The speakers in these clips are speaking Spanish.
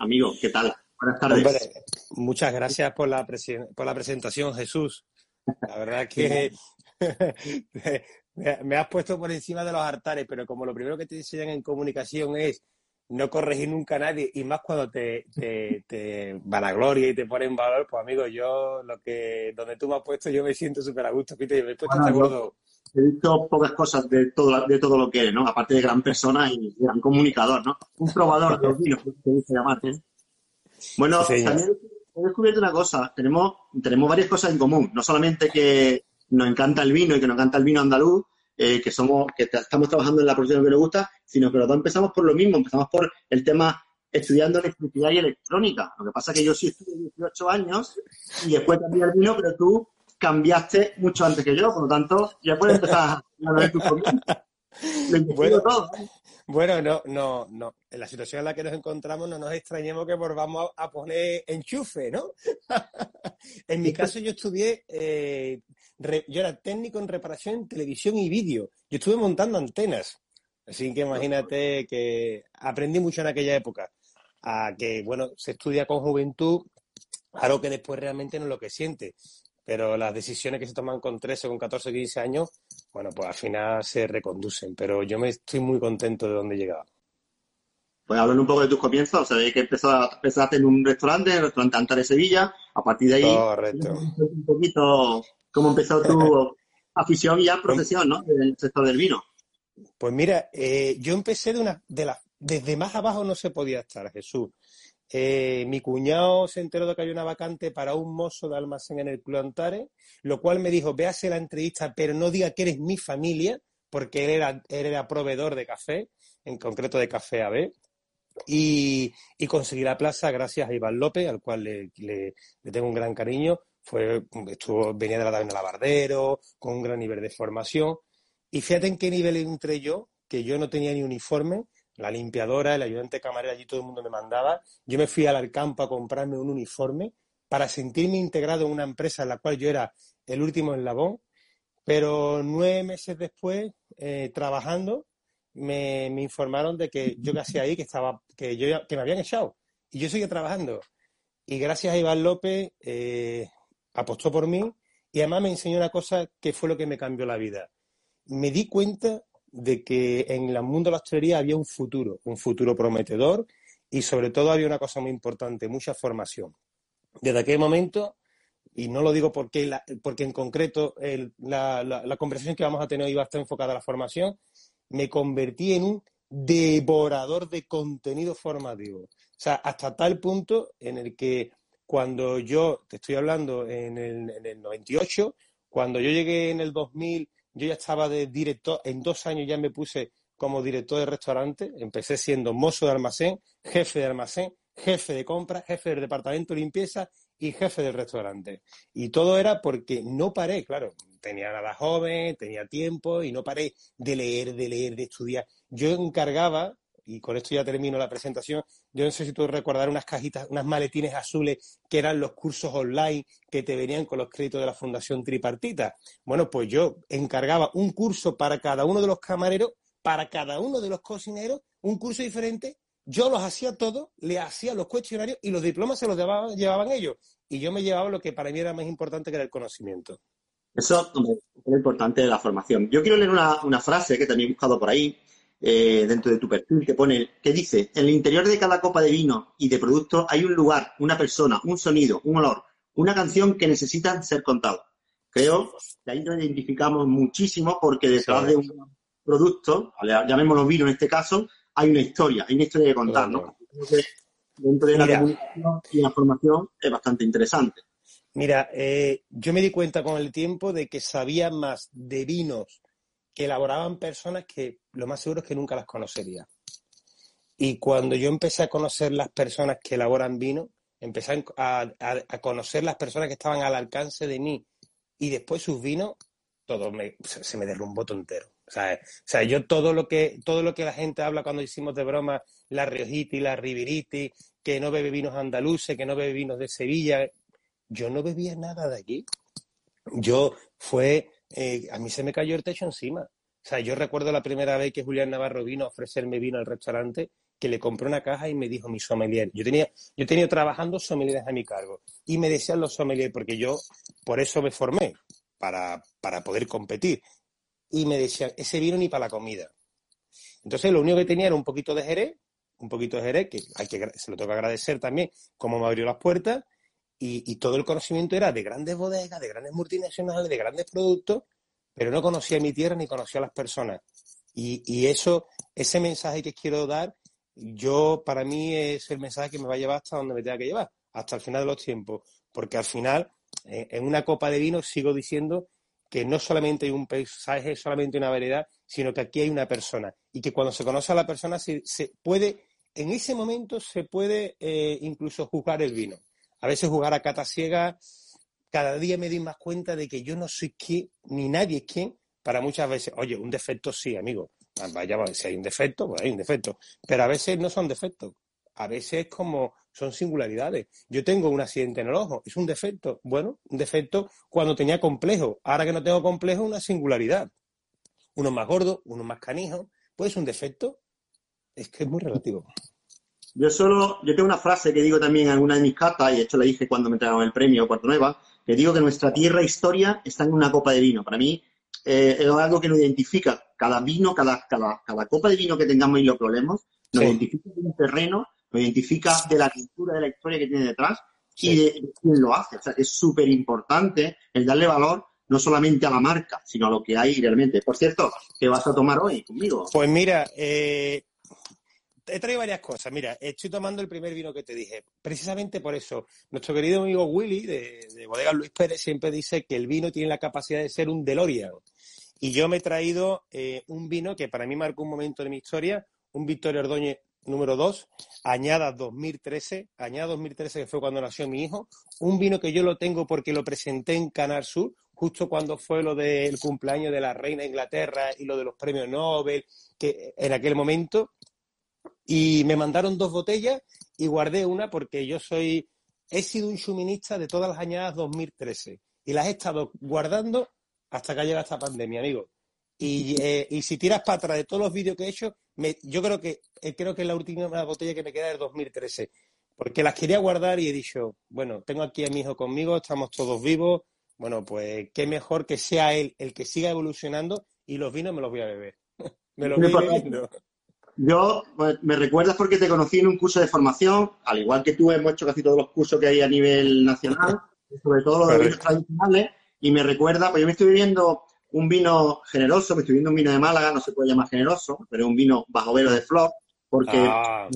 amigo, ¿qué tal? Buenas tardes. Hombre, muchas gracias por la, por la presentación, Jesús. La verdad que me has puesto por encima de los altares, pero como lo primero que te enseñan en comunicación es no corregir nunca a nadie, y más cuando te, te, te vanagloria y te pone en valor, pues amigo, yo lo que, donde tú me has puesto, yo me siento súper a gusto, Peter, me he puesto Bueno, hasta yo- gordo. He visto pocas cosas de todo, de todo lo que eres, ¿no? Aparte de gran persona y gran comunicador, ¿no? Un probador de los vinos, como te gusta llamar, ¿eh? Bueno, Sí, también he descubierto una cosa. Tenemos, tenemos varias cosas en común. No solamente que nos encanta el vino y que nos encanta el vino andaluz, eh, que somos, que ta- estamos trabajando en la profesión que nos gusta, sino que los dos empezamos por lo mismo. Empezamos por el tema estudiando electricidad y electrónica. Lo que pasa es que yo sí estuve 18 años y después cambié el vino, pero tú cambiaste mucho antes que yo, por lo tanto, ya puedes empezar a hablar de tus Bueno. todo. Bueno, no, no, no. En la situación en la que nos encontramos no nos extrañemos que volvamos a poner enchufe, ¿no? en mi caso yo estudié, eh, re- yo era técnico en reparación en televisión y vídeo. Yo estuve montando antenas. Así que imagínate que aprendí mucho en aquella época. A que, bueno, se estudia con juventud, algo que después realmente no es lo que siente. Pero las decisiones que se toman con 13, con 14, 15 años, bueno, pues al final se reconducen. Pero yo me estoy muy contento de dónde he llegado. Pues hablan un poco de tus comienzos. Sabéis que empezó- empezaste en un restaurante, el restaurante Antares Sevilla. A partir de ahí, Correcto. un poquito cómo empezó tu afición y ya profesión, ¿no? Del sector del vino. Pues mira, eh, yo empecé de una, de la, desde más abajo no se podía estar, Jesús. Eh, mi cuñado se enteró de que había una vacante para un mozo de almacén en el Club Antares, lo cual me dijo, véase la entrevista, pero no diga que eres mi familia, porque él era, proveedor de café, en concreto de café AB, y, y conseguí la plaza gracias a Iván López, al cual le, le- le tengo un gran cariño. Fue, estuvo, venía de la taberna Labardero, con un gran nivel de formación. Y fíjate en qué nivel entré yo, que yo no tenía ni uniforme, la limpiadora, el ayudante camarera, allí todo el mundo me mandaba. Yo me fui al Alcampo a comprarme un uniforme para sentirme integrado en una empresa en la cual yo era el último eslabón. Pero nueve meses después, eh, trabajando, me, me informaron de que yo que hacía ahí, que estaba, que yo que me habían echado. Y yo seguía trabajando. Y gracias a Iván López, eh, apostó por mí y además me enseñó una cosa que fue lo que me cambió la vida. Me di cuenta de que en el mundo de la hostelería había un futuro, un futuro prometedor y sobre todo había una cosa muy importante, mucha formación. Desde aquel momento, y no lo digo porque, porque en concreto la, conversación que vamos a tener hoy va a estar enfocada a la formación, me convertí en un devorador de contenido formativo. O sea, hasta tal punto en el que cuando yo, te estoy hablando el, en el 98, cuando yo llegué en el 2000, yo ya estaba de director, en dos años ya me puse como director de restaurante, empecé siendo mozo de almacén, jefe de almacén, jefe de compra, jefe del departamento de limpieza y jefe del restaurante. Y todo era porque no paré, claro, tenía nada joven, tenía tiempo y no paré de leer, de leer, de estudiar. Yo encargaba, y con esto ya termino la presentación, yo no sé si tú recordar unas cajitas, unas maletines azules que eran los cursos online que te venían con los créditos de la Fundación Tripartita. Bueno, pues yo encargaba un curso para cada uno de los camareros, para cada uno de los cocineros, un curso diferente. Yo los hacía todos, le hacía los cuestionarios y los diplomas se los llevaban, ellos. Y yo me llevaba lo que para mí era más importante, que era el conocimiento. Eso es lo importante de la formación. Yo quiero leer una frase que también he buscado por ahí, eh, dentro de tu perfil, que pone, que dice, en el interior de cada copa de vino y de producto hay un lugar, una persona, un sonido, un olor, una canción que necesitan ser contados. Creo que ahí nos identificamos muchísimo porque detrás Sí. de un producto, llamémoslo vino en este caso, hay una historia, hay una historia que contar, ¿no? Dentro de la comunicación y la formación es bastante interesante. Mira, eh, yo me di cuenta con el tiempo de que sabía más de vinos que elaboraban personas que lo más seguro es que nunca las conocería. Y cuando yo empecé a conocer las personas que elaboran vino, empecé a, conocer las personas que estaban al alcance de mí y después sus vinos, todo me, se me derrumbó todo entero. O sea, o sea, yo todo lo que todo lo que la gente habla cuando hicimos de broma, la Riojiti, la Riveriti, que no bebe vinos andaluces, que no bebe vinos de Sevilla, yo no bebía nada de aquí. Yo fue, eh, a mí se me cayó el techo encima. O sea, yo recuerdo la primera vez que Julián Navarro vino a ofrecerme vino al restaurante, que le compré una caja y me dijo mi sommelier. Yo tenía, yo tenía trabajando sommeliers a mi cargo y me decían los sommeliers, porque yo por eso me formé, para, para poder competir. Y me decían, ese vino ni para la comida. Entonces lo único que tenía era un poquito de Jerez, un poquito de Jerez, que, hay que se lo tengo que agradecer también, como me abrió las puertas, y, todo el conocimiento era de grandes bodegas, de grandes multinacionales, de grandes productos, pero no conocía mi tierra ni conocía a las personas. Y, eso, ese mensaje que quiero dar, yo para mí es el mensaje que me va a llevar hasta donde me tenga que llevar, hasta el final de los tiempos, porque al final, eh, en una copa de vino sigo diciendo que no solamente hay un paisaje, solamente una variedad, sino que aquí hay una persona. Y que cuando se conoce a la persona se, se puede, en ese momento se puede eh, incluso juzgar el vino a veces jugar a cata ciega, cada día me doy más cuenta de que yo no soy quien, ni nadie es quien, para muchas veces, oye, un defecto sí, amigo. Ah, vaya, si hay un defecto, pues hay un defecto. Pero a veces no son defectos. A veces como son singularidades. Yo tengo un accidente en el ojo, es un defecto. Bueno, un defecto cuando tenía complejo. Ahora que no tengo complejo, una singularidad. Uno más gordo, uno más canijo. Pues un defecto. Es que es muy relativo. Yo solo, yo tengo una frase que digo también en alguna de mis cartas, y esto la dije cuando me entregaron el premio Cuarto Nueva, que digo que nuestra tierra e historia está en una copa de vino. Para mí eh, es algo que nos identifica. Cada vino, cada, cada, cada copa de vino que tengamos y lo probemos, nos identifica de un terreno, nos identifica de la cultura, de la historia que tiene detrás y de, quién lo hace. O sea, es súper importante el darle valor no solamente a la marca, sino a lo que hay realmente. Por cierto, ¿qué vas a tomar hoy conmigo? Pues mira, eh, he traído varias cosas. Mira, estoy tomando el primer vino que te dije. Precisamente por eso, nuestro querido amigo Willy de, Bodega Luis Pérez siempre dice que el vino tiene la capacidad de ser un DeLorean. Y yo me he traído eh, un vino que para mí marcó un momento de mi historia, un Victoria Ordóñez número 2, añada 2013, añada 2013 que fue cuando nació mi hijo, un vino que yo lo tengo porque lo presenté en Canal Sur, justo cuando fue lo del cumpleaños de la reina de Inglaterra y lo de los premios Nobel, que en aquel momento, y me mandaron dos botellas y guardé una porque yo soy, he sido un suministra de todas las añadas 2013 y las he estado guardando hasta que ha llegado esta pandemia, amigo. Y, eh, y si tiras para atrás de todos los vídeos que he hecho, me, yo creo que eh, creo que la última botella que me queda es 2013. Porque las quería guardar y he dicho, bueno, tengo aquí a mi hijo conmigo, estamos todos vivos. Bueno, pues qué mejor que sea él el que siga evolucionando y los vinos me los voy a beber. me los voy bebiendo. Yo, pues, me recuerdas porque te conocí en un curso de formación, al igual que tú hemos hecho casi todos los cursos que hay a nivel nacional, sobre todo los de vinos tradicionales, y me recuerda, pues yo me estoy bebiendo un vino generoso, me estoy bebiendo un vino de Málaga, no se puede llamar generoso, pero es un vino bajo velo de flor, porque ah.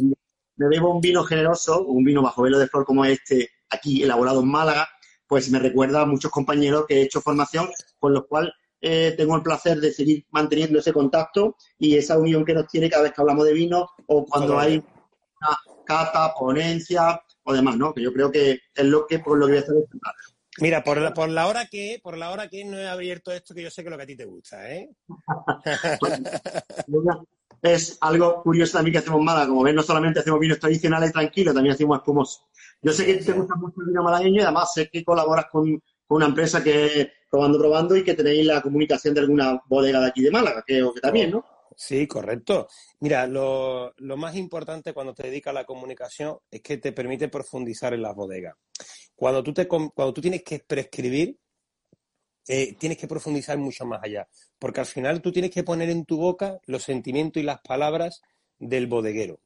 me bebo un vino generoso, un vino bajo velo de flor como este, aquí elaborado en Málaga, pues me recuerda a muchos compañeros que he hecho formación, con los cuales eh, tengo el placer de seguir manteniendo ese contacto y esa unión que nos tiene cada vez que hablamos de vino o cuando hay una cata, ponencia o demás, ¿no? Que yo creo que es lo que por lo que voy a hacer Mira, por la, por la hora que por la hora que no he abierto esto, que yo sé que lo que a ti te gusta, ¿eh? es algo curioso también que hacemos mala. Como ven, no solamente hacemos vinos tradicionales tranquilos, también hacemos espumosos. Yo sé que te gusta mucho el vino malagueño y además sé que colaboras con, con una empresa que probando, probando y que tenéis la comunicación de alguna bodega de aquí de Málaga, que, que también, ¿no? Sí, correcto. Mira, lo, más importante cuando te dedicas a la comunicación es que te permite profundizar en las bodegas. Cuando tú, te, cuando tú tienes que prescribir, eh, tienes que profundizar mucho más allá, porque al final tú tienes que poner en tu boca los sentimientos y las palabras del bodeguero.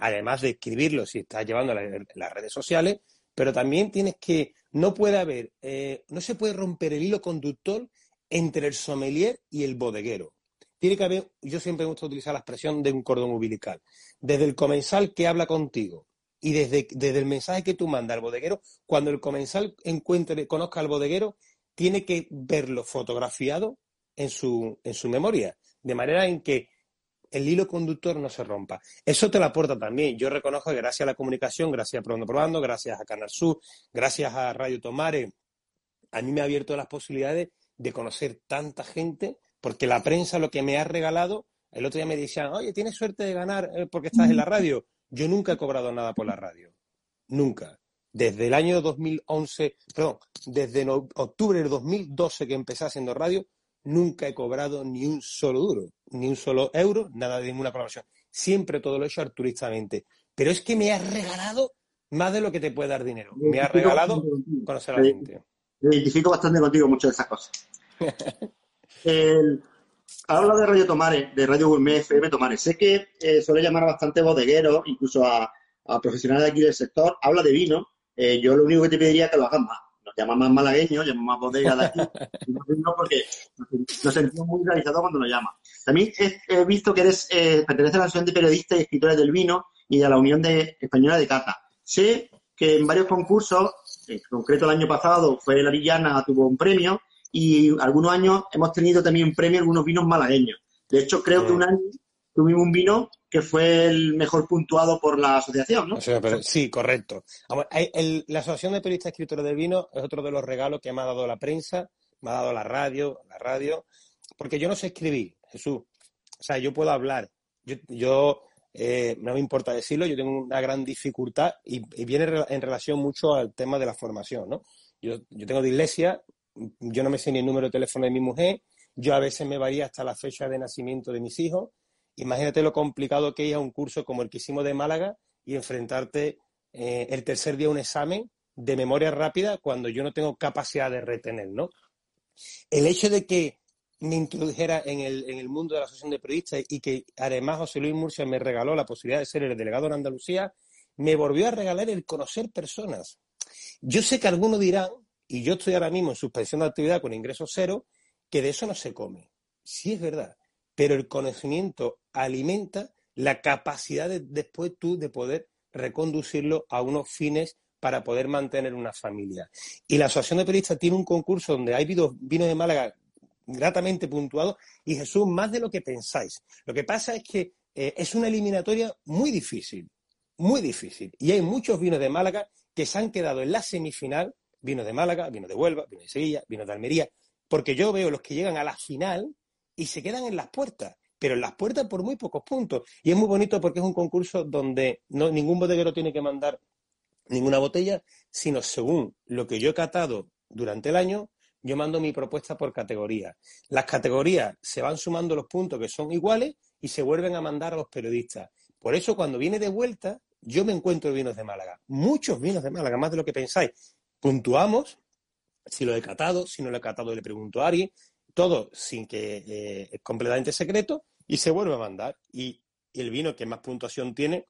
Además de escribirlo si estás llevando las redes sociales, pero también tienes que, no puede haber, eh, no se puede romper el hilo conductor entre el sommelier y el bodeguero. Tiene que haber, yo siempre me gusta utilizar la expresión de un cordón umbilical. Desde el comensal que habla contigo y desde, desde el mensaje que tú mandas al bodeguero, cuando el comensal encuentre, conozca al bodeguero, tiene que verlo fotografiado en su, en su memoria. De manera en que el hilo conductor no se rompa. Eso te lo aporta también. Yo reconozco que gracias a la comunicación, gracias a Probando Probando, gracias a Canal Sur, gracias a Radio Tomare, a mí me ha abierto las posibilidades de conocer tanta gente, porque la prensa lo que me ha regalado, el otro día me decían, oye, tienes suerte de ganar eh, porque estás en la radio. Yo nunca he cobrado nada por la radio. Nunca. Desde el año 2011, perdón, desde octubre del 2012 que empecé haciendo radio, nunca he cobrado ni un solo duro, ni un solo euro, nada de ninguna colaboración. Siempre todo lo he hecho altruistamente. Pero es que me has regalado más de lo que te puede dar dinero. Me has regalado conocer a la gente. Me identifico bastante contigo muchas de esas cosas. habla de Radio Tomare, de Radio Gourmet FM Tomare. Sé que eh, suele llamar a bastante bodegueros, incluso a, profesionales de aquí del sector. Habla de vino. Eh, yo lo único que te pediría es que lo hagas más llama más malagueño, llama más bodega de aquí, porque nos sentimos muy realizados cuando nos llama. También he, visto que eres, eh, perteneces a la Asociación de Periodistas y Escritores del Vino y a la Unión de Española de Cata. Sé que en varios concursos, en concreto el año pasado fue La Villana, tuvo un premio, y algunos años hemos tenido también un premio algunos vinos malagueños. De hecho, creo que un año tuvimos un vino que fue el mejor puntuado por la asociación, ¿no? sí, correcto. la Asociación de Periodistas Escritores de Vino es otro de los regalos que me ha dado la prensa, me ha dado la radio, la radio, porque yo no sé escribir, Jesús. O sea, yo puedo hablar. Yo, eh, no me importa decirlo, yo tengo una gran dificultad y, viene en relación mucho al tema de la formación, ¿no? Yo, yo tengo iglesia, yo no me sé ni el número de teléfono de mi mujer, yo a veces me varía hasta la fecha de nacimiento de mis hijos, Imagínate lo complicado que es a un curso como el que hicimos de Málaga y enfrentarte eh, el tercer día a un examen de memoria rápida cuando yo no tengo capacidad de retener, ¿no? El hecho de que me introdujera en el, mundo de la asociación de periodistas y que además José Luis Murcia me regaló la posibilidad de ser el delegado en Andalucía, me volvió a regalar el conocer personas. Yo sé que algunos dirán, y yo estoy ahora mismo en suspensión de actividad con ingreso cero, que de eso no se come. Sí es verdad pero el conocimiento alimenta la capacidad de, después tú de poder reconducirlo a unos fines para poder mantener una familia. Y la Asociación de Periodistas tiene un concurso donde hay vinos, de Málaga gratamente puntuados y Jesús, más de lo que pensáis. Lo que pasa es que eh, es una eliminatoria muy difícil, muy difícil. Y hay muchos vinos de Málaga que se han quedado en la semifinal, vinos de Málaga, vinos de Huelva, vinos de Sevilla, vinos de Almería, porque yo veo los que llegan a la final y se quedan en las puertas, pero en las puertas por muy pocos puntos. Y es muy bonito porque es un concurso donde no, ningún bodeguero tiene que mandar ninguna botella, sino según lo que yo he catado durante el año, yo mando mi propuesta por categoría. Las categorías se van sumando los puntos que son iguales y se vuelven a mandar a los periodistas. Por eso cuando viene de vuelta, yo me encuentro vinos de Málaga. Muchos vinos de Málaga, más de lo que pensáis. Puntuamos si lo he catado, si no lo he catado le pregunto a alguien, todo sin que eh, es completamente secreto y se vuelve a mandar. Y, el vino que más puntuación tiene,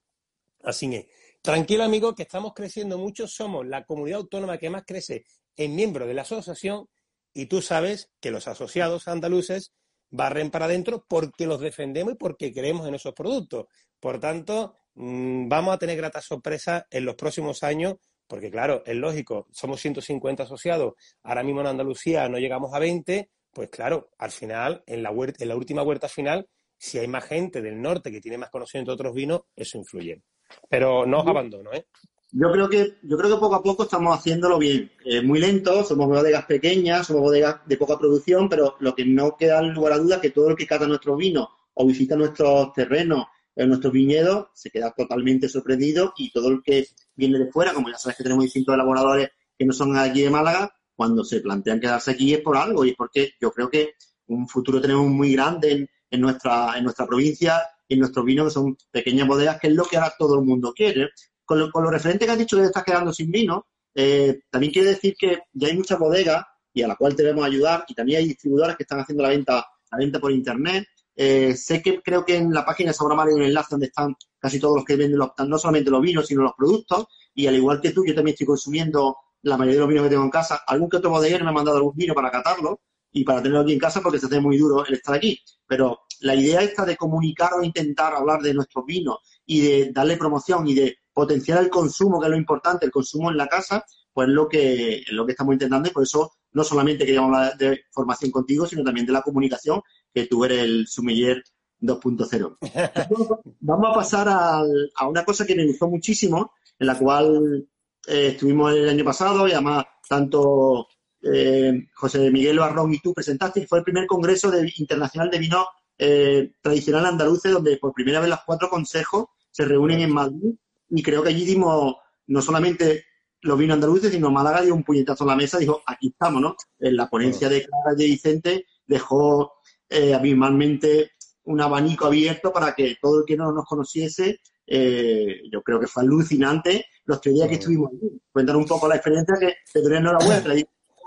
así es. Tranquilo, amigo, que estamos creciendo mucho. Somos la comunidad autónoma que más crece en miembros de la asociación y tú sabes que los asociados andaluces barren para adentro porque los defendemos y porque creemos en esos productos. Por tanto, mm, vamos a tener gratas sorpresas en los próximos años porque, claro, es lógico, somos 150 asociados, ahora mismo en Andalucía no llegamos a 20, pues claro, al final, en la, en la última huerta final, si hay más gente del norte que tiene más conocimiento de otros vinos, eso influye. Pero no os abandono, ¿eh? Yo creo que, yo creo que poco a poco estamos haciéndolo bien. muy lento, somos bodegas pequeñas, somos bodegas de poca producción, pero lo que no queda lugar a duda es que todo el que cata nuestros vinos o visita nuestros terrenos, en eh, nuestros viñedos, se queda totalmente sorprendido y todo el que viene de fuera, como ya sabes que tenemos distintos elaboradores que no son aquí de Málaga, cuando se plantean quedarse aquí es por algo y es porque yo creo que un futuro tenemos muy grande en, nuestra, en nuestra provincia y en nuestros vinos, que son pequeñas bodegas, que es lo que ahora todo el mundo quiere. Con lo, con lo referente que has dicho que te estás quedando sin vino, eh, también quiere decir que ya hay muchas bodegas y a las cuales debemos ayudar y también hay distribuidores que están haciendo la venta, la venta por internet. Eh, sé que creo que en la página de Sabor hay un enlace donde están casi todos los que venden los, no solamente los vinos, sino los productos. Y al igual que tú, yo también estoy consumiendo la mayoría de los vinos que tengo en casa. Algún que otro bodeguero me ha mandado algún vino para catarlo y para tenerlo aquí en casa porque se hace muy duro el estar aquí. Pero la idea esta de comunicar o intentar hablar de nuestros vinos y de darle promoción y de potenciar el consumo, que es lo importante, el consumo en la casa, pues es lo que, es lo que estamos intentando y por eso no solamente queríamos hablar de formación contigo, sino también de la comunicación, que tú eres el sumiller 2.0. Vamos a pasar a una cosa que me gustó muchísimo, en la cual eh, estuvimos el año pasado y además tanto eh, José Miguel Barrón y tú presentaste, fue el primer congreso de, internacional de vino eh, tradicional andaluce, donde por primera vez los cuatro consejos se reúnen en Madrid y creo que allí dimos no solamente los vinos andaluces, sino Málaga dio un puñetazo a la mesa, dijo, aquí estamos, ¿no? En la ponencia de Clara de Vicente dejó eh, abismalmente un abanico abierto para que todo el que no nos conociese, eh, yo creo que fue alucinante los tres días que estuvimos allí. Cuéntanos un poco la experiencia que doy enhorabuena,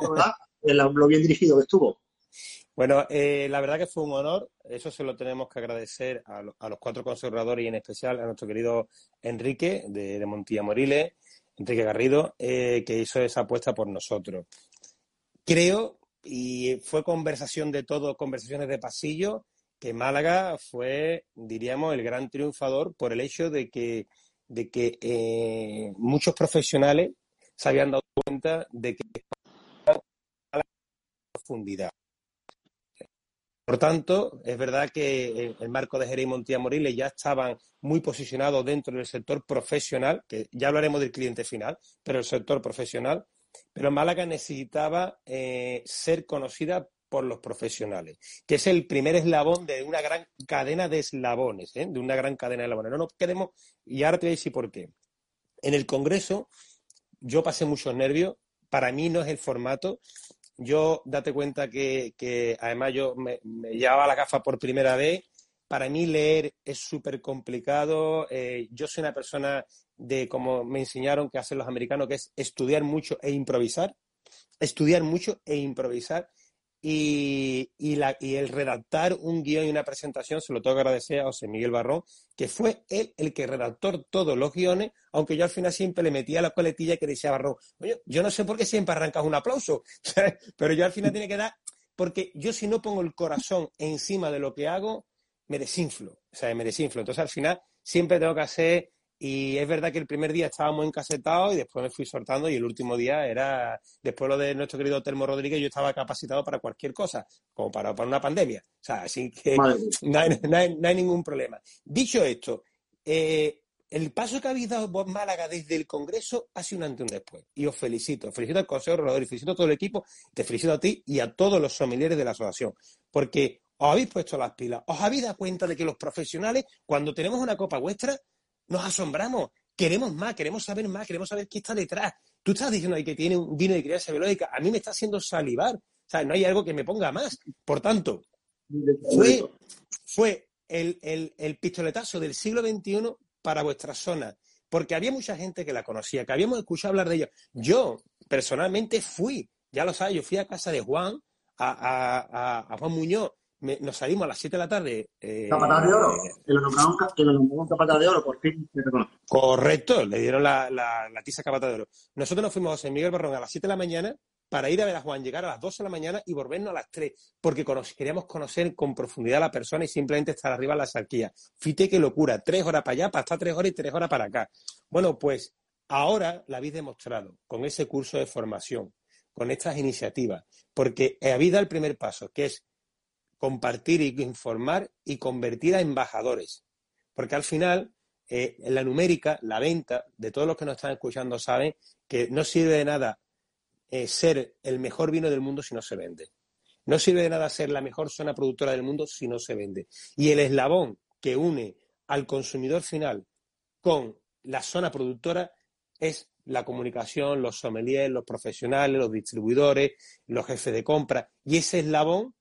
¿verdad? Lo bien dirigido que estuvo. Bueno, eh, la verdad que fue un honor. Eso se lo tenemos que agradecer a, los cuatro conservadores y en especial a nuestro querido Enrique de, Montilla Moriles, Enrique Garrido, eh, que hizo esa apuesta por nosotros. Creo, y fue conversación de todo, conversaciones de pasillo, que Málaga fue, diríamos, el gran triunfador por el hecho de que, de que eh, muchos profesionales se habían dado cuenta de que profundidad. Por tanto, es verdad que el marco de Jerez y Montilla Moriles ya estaban muy posicionados dentro del sector profesional, que ya hablaremos del cliente final, pero el sector profesional. Pero Málaga necesitaba eh, ser conocida por los profesionales, que es el primer eslabón de una gran cadena de eslabones, ¿eh? de una gran cadena de eslabones. No nos queremos, y ahora te voy decir por qué. En el Congreso yo pasé muchos nervios, para mí no es el formato, yo, date cuenta que, además yo me, llevaba la gafa por primera vez. Para mí leer es súper complicado. Eh, yo soy una persona de, como me enseñaron que hacen los americanos, que es estudiar mucho e improvisar. Estudiar mucho e improvisar. Y, el redactar un guion y una presentación se lo tengo que agradecer a José Miguel Barrón, que fue él el que redactó todos los guiones, aunque yo al final siempre le metía la coletilla que decía Barrón, oye, yo no sé por qué siempre arrancas un aplauso, pero yo al final tiene que dar, porque yo si no pongo el corazón encima de lo que hago, me desinflo, o sea, me desinflo. Entonces al final siempre tengo que hacer y es verdad que el primer día estábamos encasetados y después me fui soltando y el último día era, después lo de nuestro querido Telmo Rodríguez, yo estaba capacitado para cualquier cosa, como para, para una pandemia. O sea, así que no hay, ningún problema. Dicho esto, eh, el paso que habéis dado vos Málaga desde el Congreso ha sido un antes y un después. Y os felicito. Felicito al Consejo Rodríguez, y felicito a todo el equipo, te felicito a ti y a todos los familiares de la asociación. Porque os habéis puesto las pilas, os habéis dado cuenta de que los profesionales, cuando tenemos una copa vuestra, nos asombramos, queremos más, queremos saber más, queremos saber qué está detrás. Tú estás diciendo que tiene un vino de crianza biológica, a mí me está haciendo salivar, o sea, no hay algo que me ponga más. Por tanto, fue, el, pistoletazo del siglo XXI para vuestra zona, porque había mucha gente que la conocía, que habíamos escuchado hablar de ella. Yo, personalmente, fui, ya lo sabes, yo fui a casa de Juan, a, a Juan Muñoz, nos salimos a las 7 de la tarde. Eh, de oro. Que lo nombraron, capataz de oro, por fin Correcto, le dieron la, la, la tiza capataz de oro. Nosotros nos fuimos a José Miguel Barrón a las 7 de la mañana para ir a ver a Juan, llegar a las 12 de la mañana y volvernos a las 3, porque queríamos conocer con profundidad a la persona y simplemente estar arriba en la sarquía. Fíjate qué locura, tres horas para allá, para estar tres horas y tres horas para acá. Bueno, pues ahora la habéis demostrado con ese curso de formación, con estas iniciativas, porque habéis dado el primer paso, que es compartir y informar y convertir a embajadores. Porque al final, eh, en la numérica, la venta, de todos los que nos están escuchando saben que no sirve de nada eh, ser el mejor vino del mundo si no se vende. No sirve de nada ser la mejor zona productora del mundo si no se vende. Y el eslabón que une al consumidor final con la zona productora es la comunicación, los sommeliers, los profesionales, los distribuidores, los jefes de compra. Y ese eslabón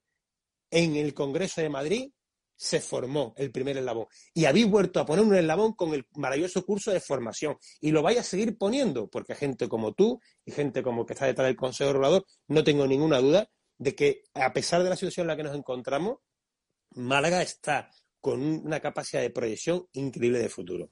en el Congreso de Madrid se formó el primer eslabón. Y habéis vuelto a poner un eslabón con el maravilloso curso de formación. Y lo vais a seguir poniendo, porque gente como tú y gente como que está detrás del Consejo Regulador, no tengo ninguna duda de que, a pesar de la situación en la que nos encontramos, Málaga está con una capacidad de proyección increíble de futuro.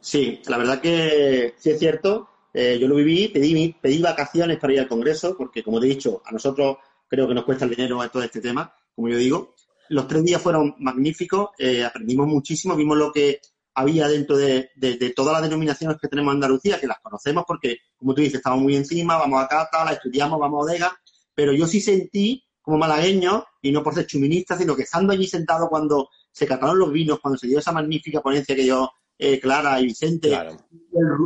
Sí, la verdad que sí es cierto. Eh, yo lo viví, pedí, pedí vacaciones para ir al Congreso, porque como te he dicho, a nosotros creo que nos cuesta el dinero a todo este tema, como yo digo. Los tres días fueron magníficos, eh, aprendimos muchísimo, vimos lo que había dentro de, todas las denominaciones que tenemos en Andalucía, que las conocemos porque, como tú dices, estamos muy encima, vamos a Cata, la estudiamos, vamos a Odega, pero yo sí sentí como malagueños y no por ser chuministas, sino que estando allí sentado cuando se cataron los vinos, cuando se dio esa magnífica ponencia que yo, eh, Clara y Vicente,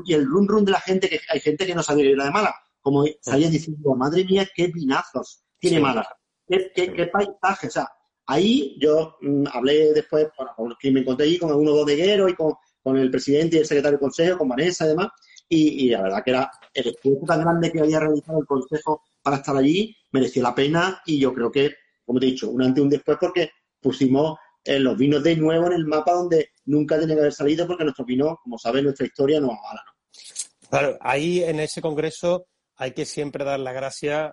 y, el, run run de la gente, que hay gente que no sabía ir a de Málaga, como salían diciendo, madre mía, qué vinazos tiene Málaga, qué, paisaje, o sea, ahí yo mm, hablé después, bueno, que me encontré allí con algunos bodegueros y con, con el presidente y el secretario del consejo, con Vanessa y demás, y, la verdad que era el esfuerzo tan grande que había realizado el consejo para estar allí, mereció la pena y yo creo que, como te he dicho, un antes y un después porque pusimos eh, los vinos de nuevo en el mapa donde nunca tenía que haber salido porque nuestros vinos, como sabes, nuestra historia nos avala. ¿no? Claro, ahí en ese congreso hay que siempre dar las gracias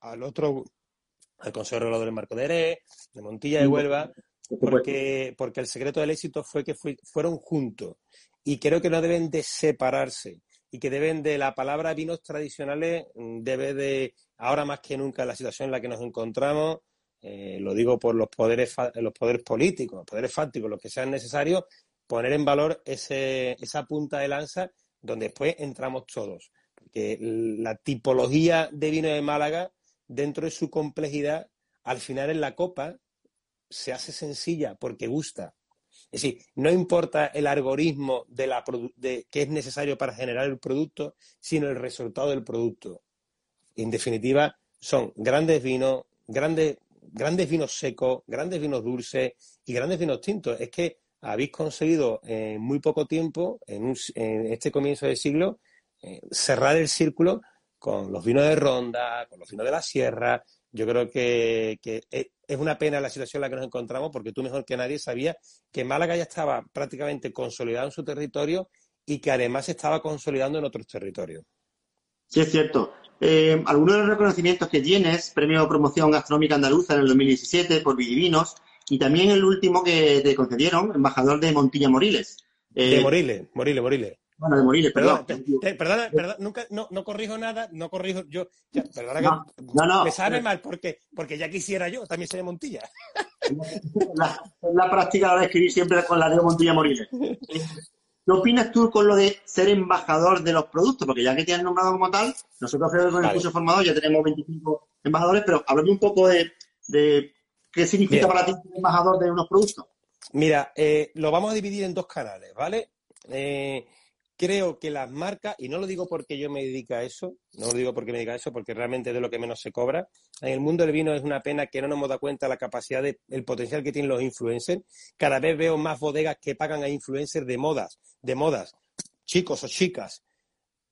al otro, al Consejo Regulador del Marco de Ere, de Montilla de Huelva, porque, porque el secreto del éxito fue que fueron juntos y creo que no deben de separarse y que deben de la palabra vinos tradicionales, mm, debe de, ahora más que nunca, en la situación en la que nos encontramos, eh, lo digo por los poderes, los poderes políticos, los poderes fácticos, los que sean necesarios, poner en valor ese, esa punta de lanza donde después entramos todos. Porque la tipología de vino de Málaga, dentro de su complejidad, al final en la copa se hace sencilla porque gusta. Es decir, no importa el algoritmo de la de, que es necesario para generar el producto, sino el resultado del producto. En definitiva, son grandes vinos, grandes, grandes vinos secos, grandes vinos dulces y grandes vinos tintos. Es que habéis conseguido en muy poco tiempo, en, este comienzo de siglo, eh, cerrar el círculo con los vinos de ronda, con los vinos de la sierra. Yo creo que, que es una pena la situación en la que nos encontramos porque tú mejor que nadie sabías que Málaga ya estaba prácticamente consolidado en su territorio y que además se estaba consolidando en otros territorios. Sí, es cierto. Eh, algunos de los reconocimientos que tienes, Premio de Promoción Gastronómica Andaluza en el 2017 por Vidivinos, y también el último que te concedieron, embajador de Montilla Moriles. de eh, Moriles, Moriles, Moriles. Bueno, de Moriles, perdón. Perdona, perdona, nunca, no, no, corrijo nada, no corrijo yo. perdona que no, no, me sabe mal porque, porque ya quisiera yo, también soy de Montilla. La, la práctica de escribir siempre con la de Montilla Moriles. ¿Qué opinas tú con lo de ser embajador de los productos? Porque ya que te han nombrado como tal, nosotros con el curso formador ya tenemos 25 embajadores, pero háblame un poco de, qué significa para ti ser embajador de unos productos. Mira, eh, lo vamos a dividir en dos canales, ¿vale? Eh, creo que las marcas, y no lo digo porque yo me dedico a eso, no lo digo porque me dedico a eso, porque realmente es de lo que menos se cobra. En el mundo del vino es una pena que no nos hemos dado cuenta de la capacidad, de, el potencial que tienen los influencers. Cada vez veo más bodegas que pagan a influencers de modas, de modas, chicos o chicas,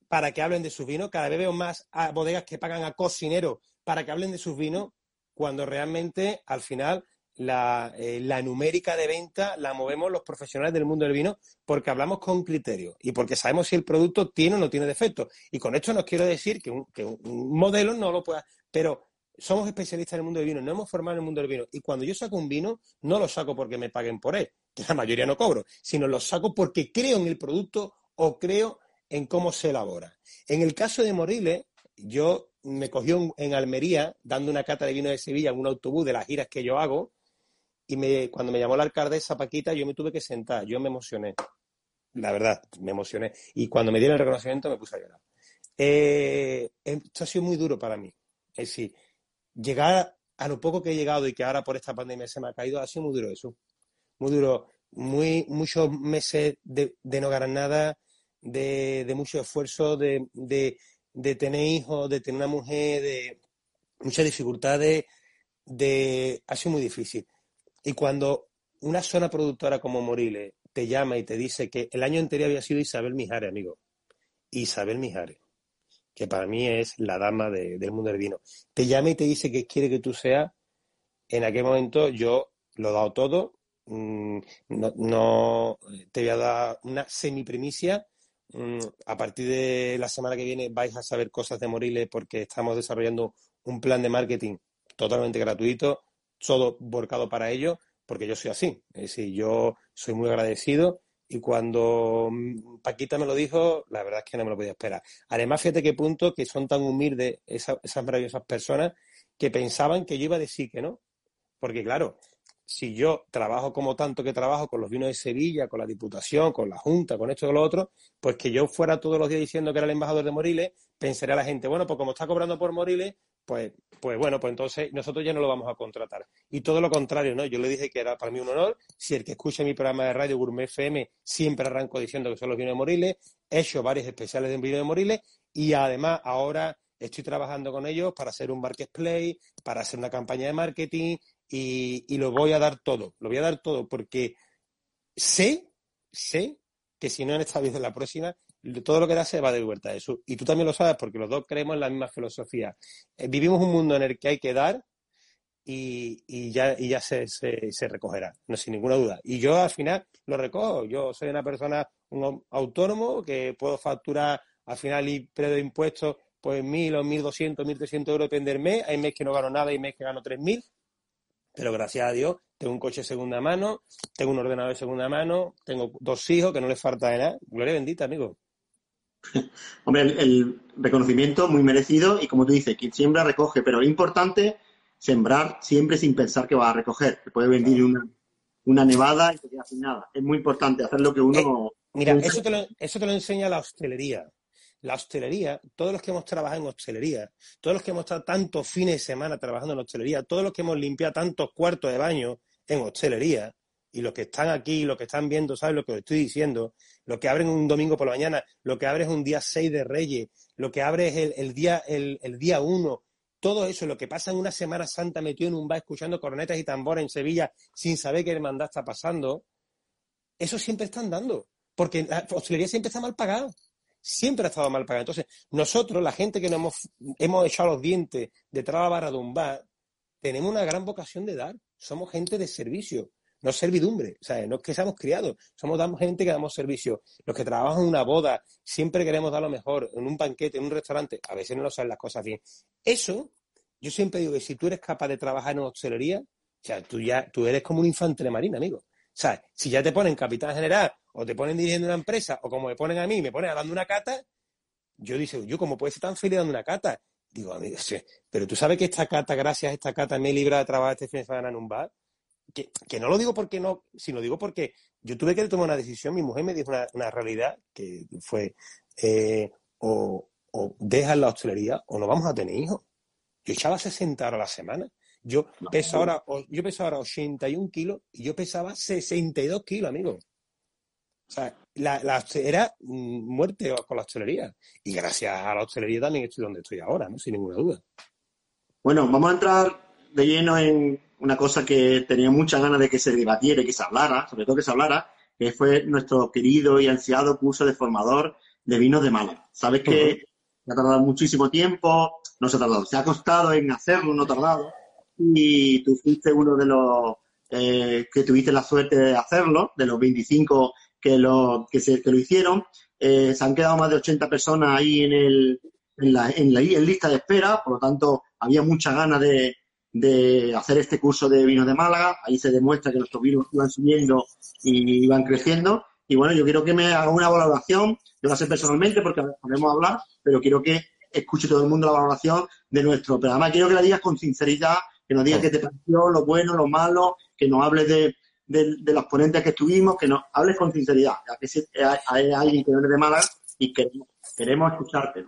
para que hablen de sus vinos. Cada vez veo más bodegas que pagan a cocineros para que hablen de sus vinos, cuando realmente al final eh, la, numérica de venta la movemos los profesionales del mundo del vino porque hablamos con criterio y porque sabemos si el producto tiene o no tiene defectos. Y con esto no quiero decir que un, modelo no lo pueda, pero somos especialistas en el mundo del vino, no hemos formado en el mundo del vino. Y cuando yo saco un vino, no lo saco porque me paguen por él, que la mayoría no cobro, sino lo saco porque creo en el producto o creo en cómo se elabora. En el caso de Moriles, yo me cogió en Almería, dando una cata de vino de Sevilla en un autobús de las giras que yo hago, y me, cuando me llamó la alcaldesa Paquita, yo me tuve que sentar, yo me emocioné. La verdad, me emocioné. Y cuando me dieron el reconocimiento me puse a llorar. Eh, esto ha sido muy duro para mí. Es decir, llegar a lo poco que he llegado y que ahora por esta pandemia se me ha caído, ha sido muy duro eso. Muy duro. Muy, muchos meses de, no ganar nada, de, de mucho esfuerzo, de, de, de, tener hijos, de tener una mujer, de muchas dificultades, de... ha sido muy difícil. Y cuando una zona productora como Moriles te llama y te dice que el año anterior había sido Isabel Mijares, amigo. Isabel Mijares, que para mí es la dama del mundo del vino. Te llama y te dice que quiere que tú seas. En aquel momento yo lo he dado todo. Mm, no, te voy a dar una semiprimicia. Mm, a partir de la semana que viene vais a saber cosas de Moriles porque estamos desarrollando un plan de marketing totalmente gratuito todo volcado para ello, porque yo soy así. Es decir, yo soy muy agradecido y cuando mm, Paquita me lo dijo, la verdad es que no me lo podía esperar. Además, fíjate qué punto que son tan humildes esas, maravillosas personas que pensaban que yo iba a decir que no. Porque claro, si yo trabajo como tanto que trabajo con los vinos de Sevilla, con la Diputación, con la Junta, con esto y con lo otro, pues que yo fuera todos los días diciendo que era el embajador de Moriles, pensaría la gente, bueno, pues como está cobrando por Moriles, pues, pues bueno, pues entonces nosotros ya no lo vamos a contratar. Y todo lo contrario, ¿no? Yo le dije que era para mí un honor. Si el que escucha mi programa de radio Gourmet FM siempre arranco diciendo que son los vinos de Moriles, he hecho varios especiales de vino de Moriles y además ahora estoy trabajando con ellos para hacer un marketplace, para hacer una campaña de marketing y, lo voy a dar todo. Lo voy a dar todo porque sé, sé que si no en esta vez en la próxima, todo lo que da se va de Huerta de eso. Y tú también lo sabes porque los dos creemos en la misma filosofía. Eh, vivimos un mundo en el que hay que dar y, y ya, y ya se, se, se, recogerá, no sin ninguna duda. Y yo al final lo recojo. Yo soy una persona, un autónomo que puedo facturar al final y de impuestos pues mil o mil doscientos, mil trescientos euros depende del mes. Hay meses que no gano nada y meses que gano tres mil. Pero gracias a Dios tengo un coche de segunda mano, tengo un ordenador de segunda mano, tengo dos hijos que no les falta de nada. Gloria bendita, amigo. Hombre, el, el, reconocimiento muy merecido y como tú dices, quien siembra recoge, pero es importante sembrar siempre sin pensar que va a recoger, que puede venir una, una nevada y te queda sin nada. Es muy importante hacer lo que uno... Eh, mira, eso te, lo, eso te lo enseña la hostelería. La hostelería, todos los que hemos trabajado en hostelería, todos los que hemos estado tantos fines de semana trabajando en hostelería, todos los que hemos limpiado tantos cuartos de baño en hostelería, y los que están aquí, los que están viendo, ¿sabes lo que os estoy diciendo? Lo que abren un domingo por la mañana, lo que abre es un día 6 de Reyes, lo que abre es el, el día el, el, día 1, todo eso, lo que pasa en una Semana Santa metido en un bar escuchando cornetas y tambores en Sevilla sin saber qué hermandad está pasando, eso siempre están dando, porque la hostelería siempre está mal pagada siempre ha estado mal pagada. Entonces, nosotros, la gente que nos hemos, hemos echado los dientes detrás de la barra de un bar, tenemos una gran vocación de dar. Somos gente de servicio, no servidumbre. O sea, no es que seamos criados, somos gente que damos servicio. Los que trabajan en una boda, siempre queremos dar lo mejor, en un banquete, en un restaurante, a veces no nos salen las cosas bien. Eso, yo siempre digo que si tú eres capaz de trabajar en hostelería, o sea, tú ya, tú eres como un infante de marina, amigo. O sea, si ya te ponen capitán general o te ponen dirigiendo una empresa o como me ponen a mí, me ponen dando una cata, yo digo, yo cómo puedes ser tan feliz dando una cata. Digo, amigo, sí, pero tú sabes que esta cata, gracias a esta cata, me he librado de trabajar este fin de semana en un bar. Que, que, no lo digo porque no, sino digo porque yo tuve que tomar una decisión, mi mujer me dijo una, una realidad que fue eh, o, o dejas la hostelería o no vamos a tener hijos. Yo echaba 60 horas a la semana. Yo peso ahora, yo peso ahora 81 kilos y yo pesaba 62 kilos, amigo. O sea, la, la, era muerte con la hostelería. Y gracias a la hostelería también estoy donde estoy ahora, ¿no? Sin ninguna duda. Bueno, vamos a entrar de lleno en una cosa que tenía muchas ganas de que se debatiera y que se hablara, sobre todo que se hablara, que fue nuestro querido y ansiado curso de formador de vinos de Málaga. Sabes que uh -huh. ha tardado muchísimo tiempo, no se ha tardado, se ha costado en hacerlo, no ha tardado y tú fuiste uno de los eh, que tuviste la suerte de hacerlo, de los 25 que lo, que se, que lo hicieron. Eh, se han quedado más de 80 personas ahí en, el, en, la, en, la, en lista de espera, por lo tanto había mucha ganas de, de hacer este curso de vinos de Málaga. Ahí se demuestra que nuestros vinos iban subiendo y iban creciendo. Y bueno, yo quiero que me haga una valoración, yo lo sé personalmente porque podemos hablar, pero quiero que escuche todo el mundo la valoración de nuestro programa. Quiero que la digas con sinceridad, que nos digas qué te pareció, lo bueno, lo malo, que nos hables de, de, de, los ponentes que estuvimos, que nos hables con sinceridad, ya que si hay, alguien que viene de Málaga y queremos, queremos escucharte.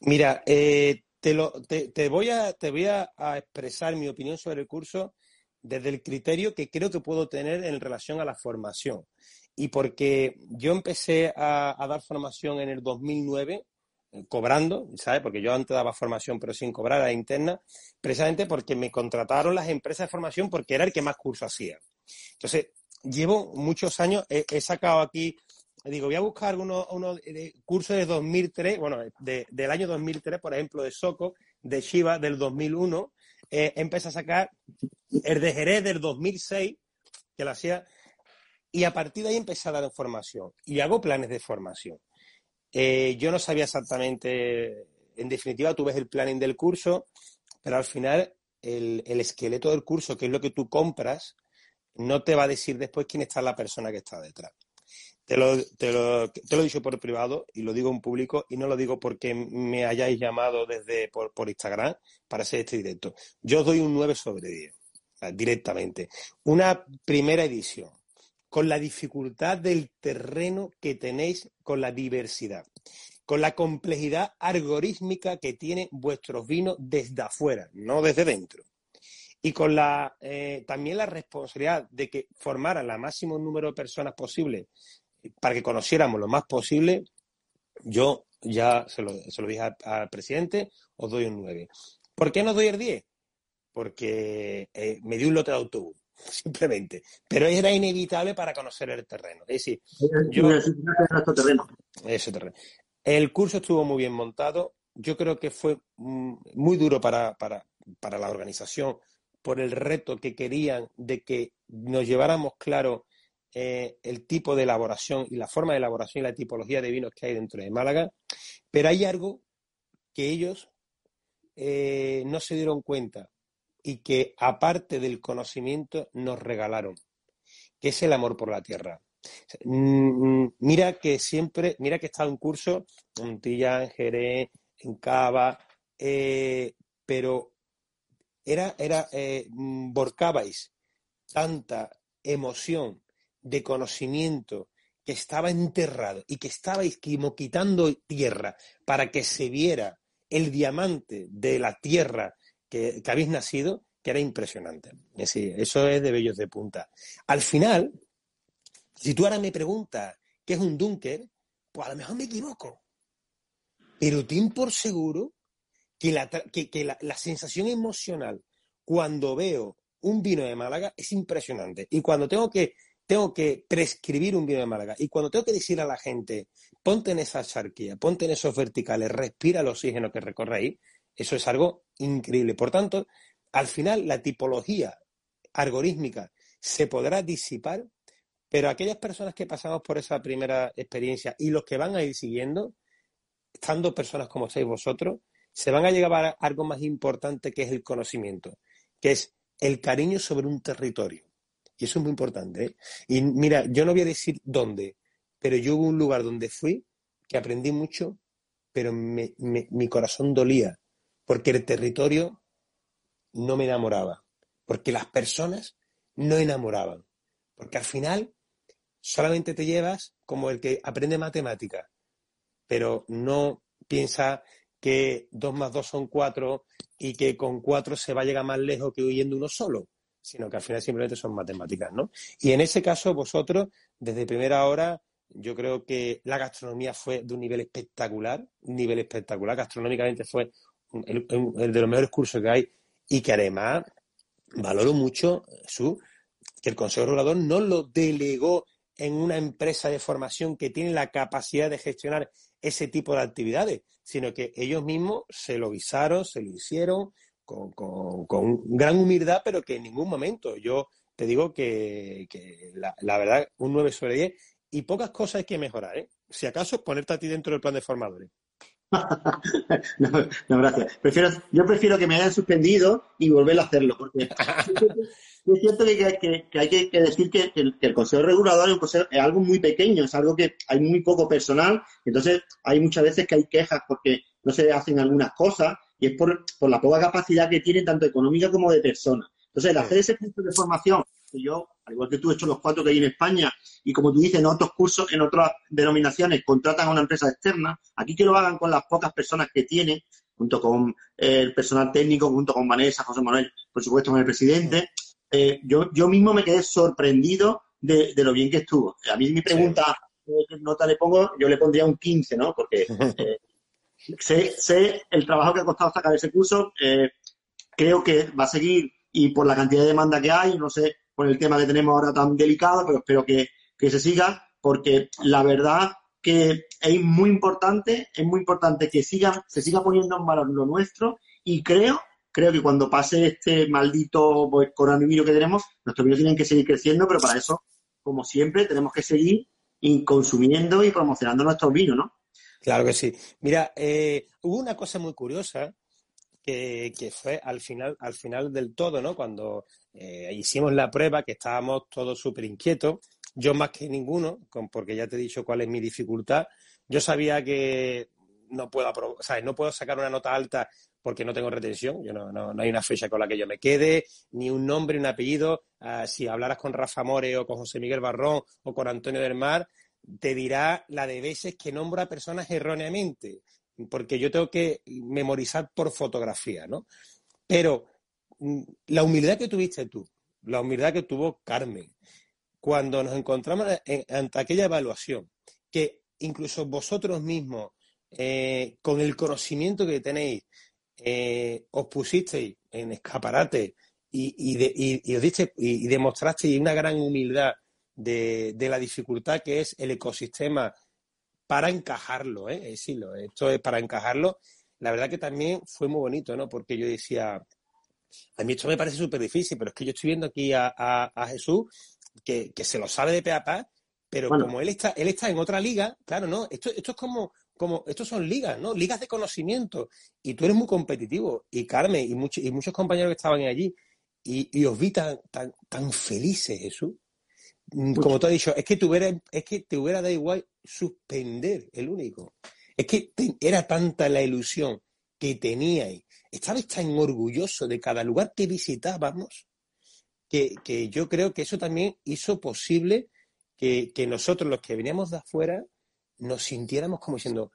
Mira, eh, te, lo, te, te, voy, a, te voy a, expresar mi opinión sobre el curso desde el criterio que creo que puedo tener en relación a la formación. Y porque yo empecé a, dar formación en el 2009, cobrando, ¿sabes? Porque yo antes daba formación pero sin cobrar, a interna, precisamente porque me contrataron las empresas de formación porque era el que más cursos hacía. Entonces, llevo muchos años, he sacado aquí, digo, voy a buscar unos uno cursos de 2003, bueno, de, del año 2003, por ejemplo, de Soco, de Shiva del 2001, eh, empecé a sacar el de Jerez del 2006, que lo hacía, y a partir de ahí empecé a dar formación y hago planes de formación. Eh, yo no sabía exactamente, en definitiva, tú ves el planning del curso, pero al final el, el, esqueleto del curso, que es lo que tú compras, no te va a decir después quién está la persona que está detrás. Te lo, te, lo, he dicho por privado y lo digo en público y no lo digo porque me hayáis llamado desde por, por Instagram para hacer este directo. Yo os doy un 9 sobre 10, directamente. Una primera edición con la dificultad del terreno que tenéis con la diversidad. con la complejidad algorítmica que tienen vuestros vinos desde afuera, no desde dentro. Y con la, eh, también la responsabilidad de que formaran la máximo número de personas posible para que conociéramos lo más posible, yo ya se lo, se lo dije al, presidente, os doy un 9. ¿Por qué no doy el 10? Porque eh, me dio un lote de autobús, simplemente. Pero era inevitable para conocer el terreno. Es decir, yo... Ese terreno. El curso estuvo muy bien montado. Yo creo que fue mm, muy duro para, para, para la organización por el reto que querían de que nos lleváramos claro eh, el tipo de elaboración y la forma de elaboración y la tipología de vinos que hay dentro de Málaga, pero hay algo que ellos eh, no se dieron cuenta y que aparte del conocimiento nos regalaron, que es el amor por la tierra. Mm, mm, mira que siempre, mira que he estado en curso en en Jerez, en Cava, eh, pero era, era mm, borcabais tanta emoción de conocimiento que estaba enterrado y que estabais quitando tierra para que se viera el diamante de la tierra que, habéis nacido, que era impresionante. eso es de bellos de punta. Al final, si tú ahora me preguntas qué es un dunker, pues a lo mejor me equivoco. Pero ten por seguro que, la, que la sensación emocional cuando veo un vino de Málaga es impresionante. Y cuando tengo que tengo que prescribir un vino de Málaga. Y cuando tengo que decir a la gente, ponte en esa charquía, ponte en esos verticales, respira el oxígeno que recorre ahí, eso es algo increíble. Por tanto, al final la tipología algorítmica se podrá disipar, pero aquellas personas que pasamos por esa primera experiencia y los que van a ir siguiendo, estando personas como sois vosotros, se van a llegar a algo más importante que es el conocimiento, que es el cariño sobre un territorio. Y eso es muy importante. ¿eh? Y mira, yo no voy a decir dónde, pero yo hubo un lugar donde fui que aprendí mucho, pero mi corazón dolía, porque el territorio no me enamoraba, porque las personas no enamoraban, porque al final solamente te llevas como el que aprende matemática, pero no piensa que dos más dos son cuatro y que con cuatro se va a llegar más lejos que huyendo uno solo sino que al final simplemente son matemáticas, ¿no? Y en ese caso, vosotros, desde primera hora, yo creo que la gastronomía fue de un nivel espectacular, un nivel espectacular, gastronómicamente fue el, de los mejores cursos que hay y que además valoro mucho su que el Consejo Regulador no lo delegó en una empresa de formación que tiene la capacidad de gestionar ese tipo de actividades, sino que ellos mismos se lo visaron, se lo hicieron, con, gran humildad, pero que en ningún momento yo te digo que, la, verdad, un 9 sobre 10 y pocas cosas hay que mejorar. ¿eh? Si acaso, ponerte a ti dentro del plan de formadores. no, gracias. Prefiero, yo prefiero que me hayan suspendido y volver a hacerlo, porque es cierto que, hay que, decir que, el, Consejo Regulador es, es, algo muy pequeño, es algo que hay muy poco personal, entonces hay muchas veces que hay quejas porque no se hacen algunas cosas y es por, la poca capacidad que tiene tanto económica como de persona. Entonces, el hacer ese curso de formación, que yo, al igual que tú, he hecho los cuatro que hay en España, y como tú dices, en otros cursos, en otras denominaciones, contratan a una empresa externa, aquí que lo hagan con las pocas personas que tienen, junto con eh, el personal técnico, junto con Vanessa, José Manuel, por supuesto, con el presidente, eh, yo, yo mismo me quedé sorprendido de, lo bien que estuvo. A mí mi pregunta, ¿qué nota le pongo? Yo le pondría un 15, ¿no? Porque eh, sé, sé el trabajo que ha costado sacar ese curso, eh, creo que va a seguir y por la cantidad de demanda que hay, no sé, por el tema que tenemos ahora tan delicado, pero espero que, se siga, porque la verdad que es muy importante, es muy importante que siga, se siga poniendo en valor lo nuestro y creo, creo que cuando pase este maldito coronavirus que tenemos, nuestros vinos tienen que seguir creciendo, pero para eso, como siempre, tenemos que seguir consumiendo y promocionando nuestros vinos, ¿no? Claro que sí. Mira, eh, hubo una cosa muy curiosa que, fue al final, al final del todo, ¿no? Cuando eh, hicimos la prueba, que estábamos todos súper inquietos, yo más que ninguno, porque ya te he dicho cuál es mi dificultad, yo sabía que no puedo, no puedo sacar una nota alta porque no tengo retención, yo no, no, hay una fecha con la que yo me quede, ni un nombre, un apellido. Ah, si hablaras con Rafa More o con José Miguel Barrón o con Antonio del Mar, te dirá la de veces que nombro a personas erróneamente, porque yo tengo que memorizar por fotografía, ¿no? Pero mm, la humildad que tuviste tú, la humildad que tuvo Carmen, cuando nos encontramos ante aquella evaluación, que incluso vosotros mismos, eh, con el conocimiento que tenéis, eh, os pusisteis en escaparate y, os diste, y, demostrasteis una gran humildad de, la dificultad que es el ecosistema para encajarlo, ¿eh? decirlo, esto es para encajarlo. La verdad que también fue muy bonito, ¿no? Porque yo decía, a mí esto me parece súper difícil, pero es que yo estoy viendo aquí a, Jesús que, se lo sabe de pe a pa, pero como él está, él está en otra liga, claro, ¿no? Esto, esto es como, como, estos son ligas, ¿no? Ligas de conocimiento. Y tú eres muy competitivo. Y Carmen y, muchos y muchos compañeros que estaban allí. Y, os vi tan, tan, tan felices, Jesús. Mm, como tú has dicho, es que, te hubiera, es que te hubiera dado igual suspender el único. Es que era tanta la ilusión que teníais. Estabais tan orgulloso de cada lugar que visitábamos que, que yo creo que eso también hizo posible que, que, nosotros, los que veníamos de afuera, nos sintiéramos como diciendo,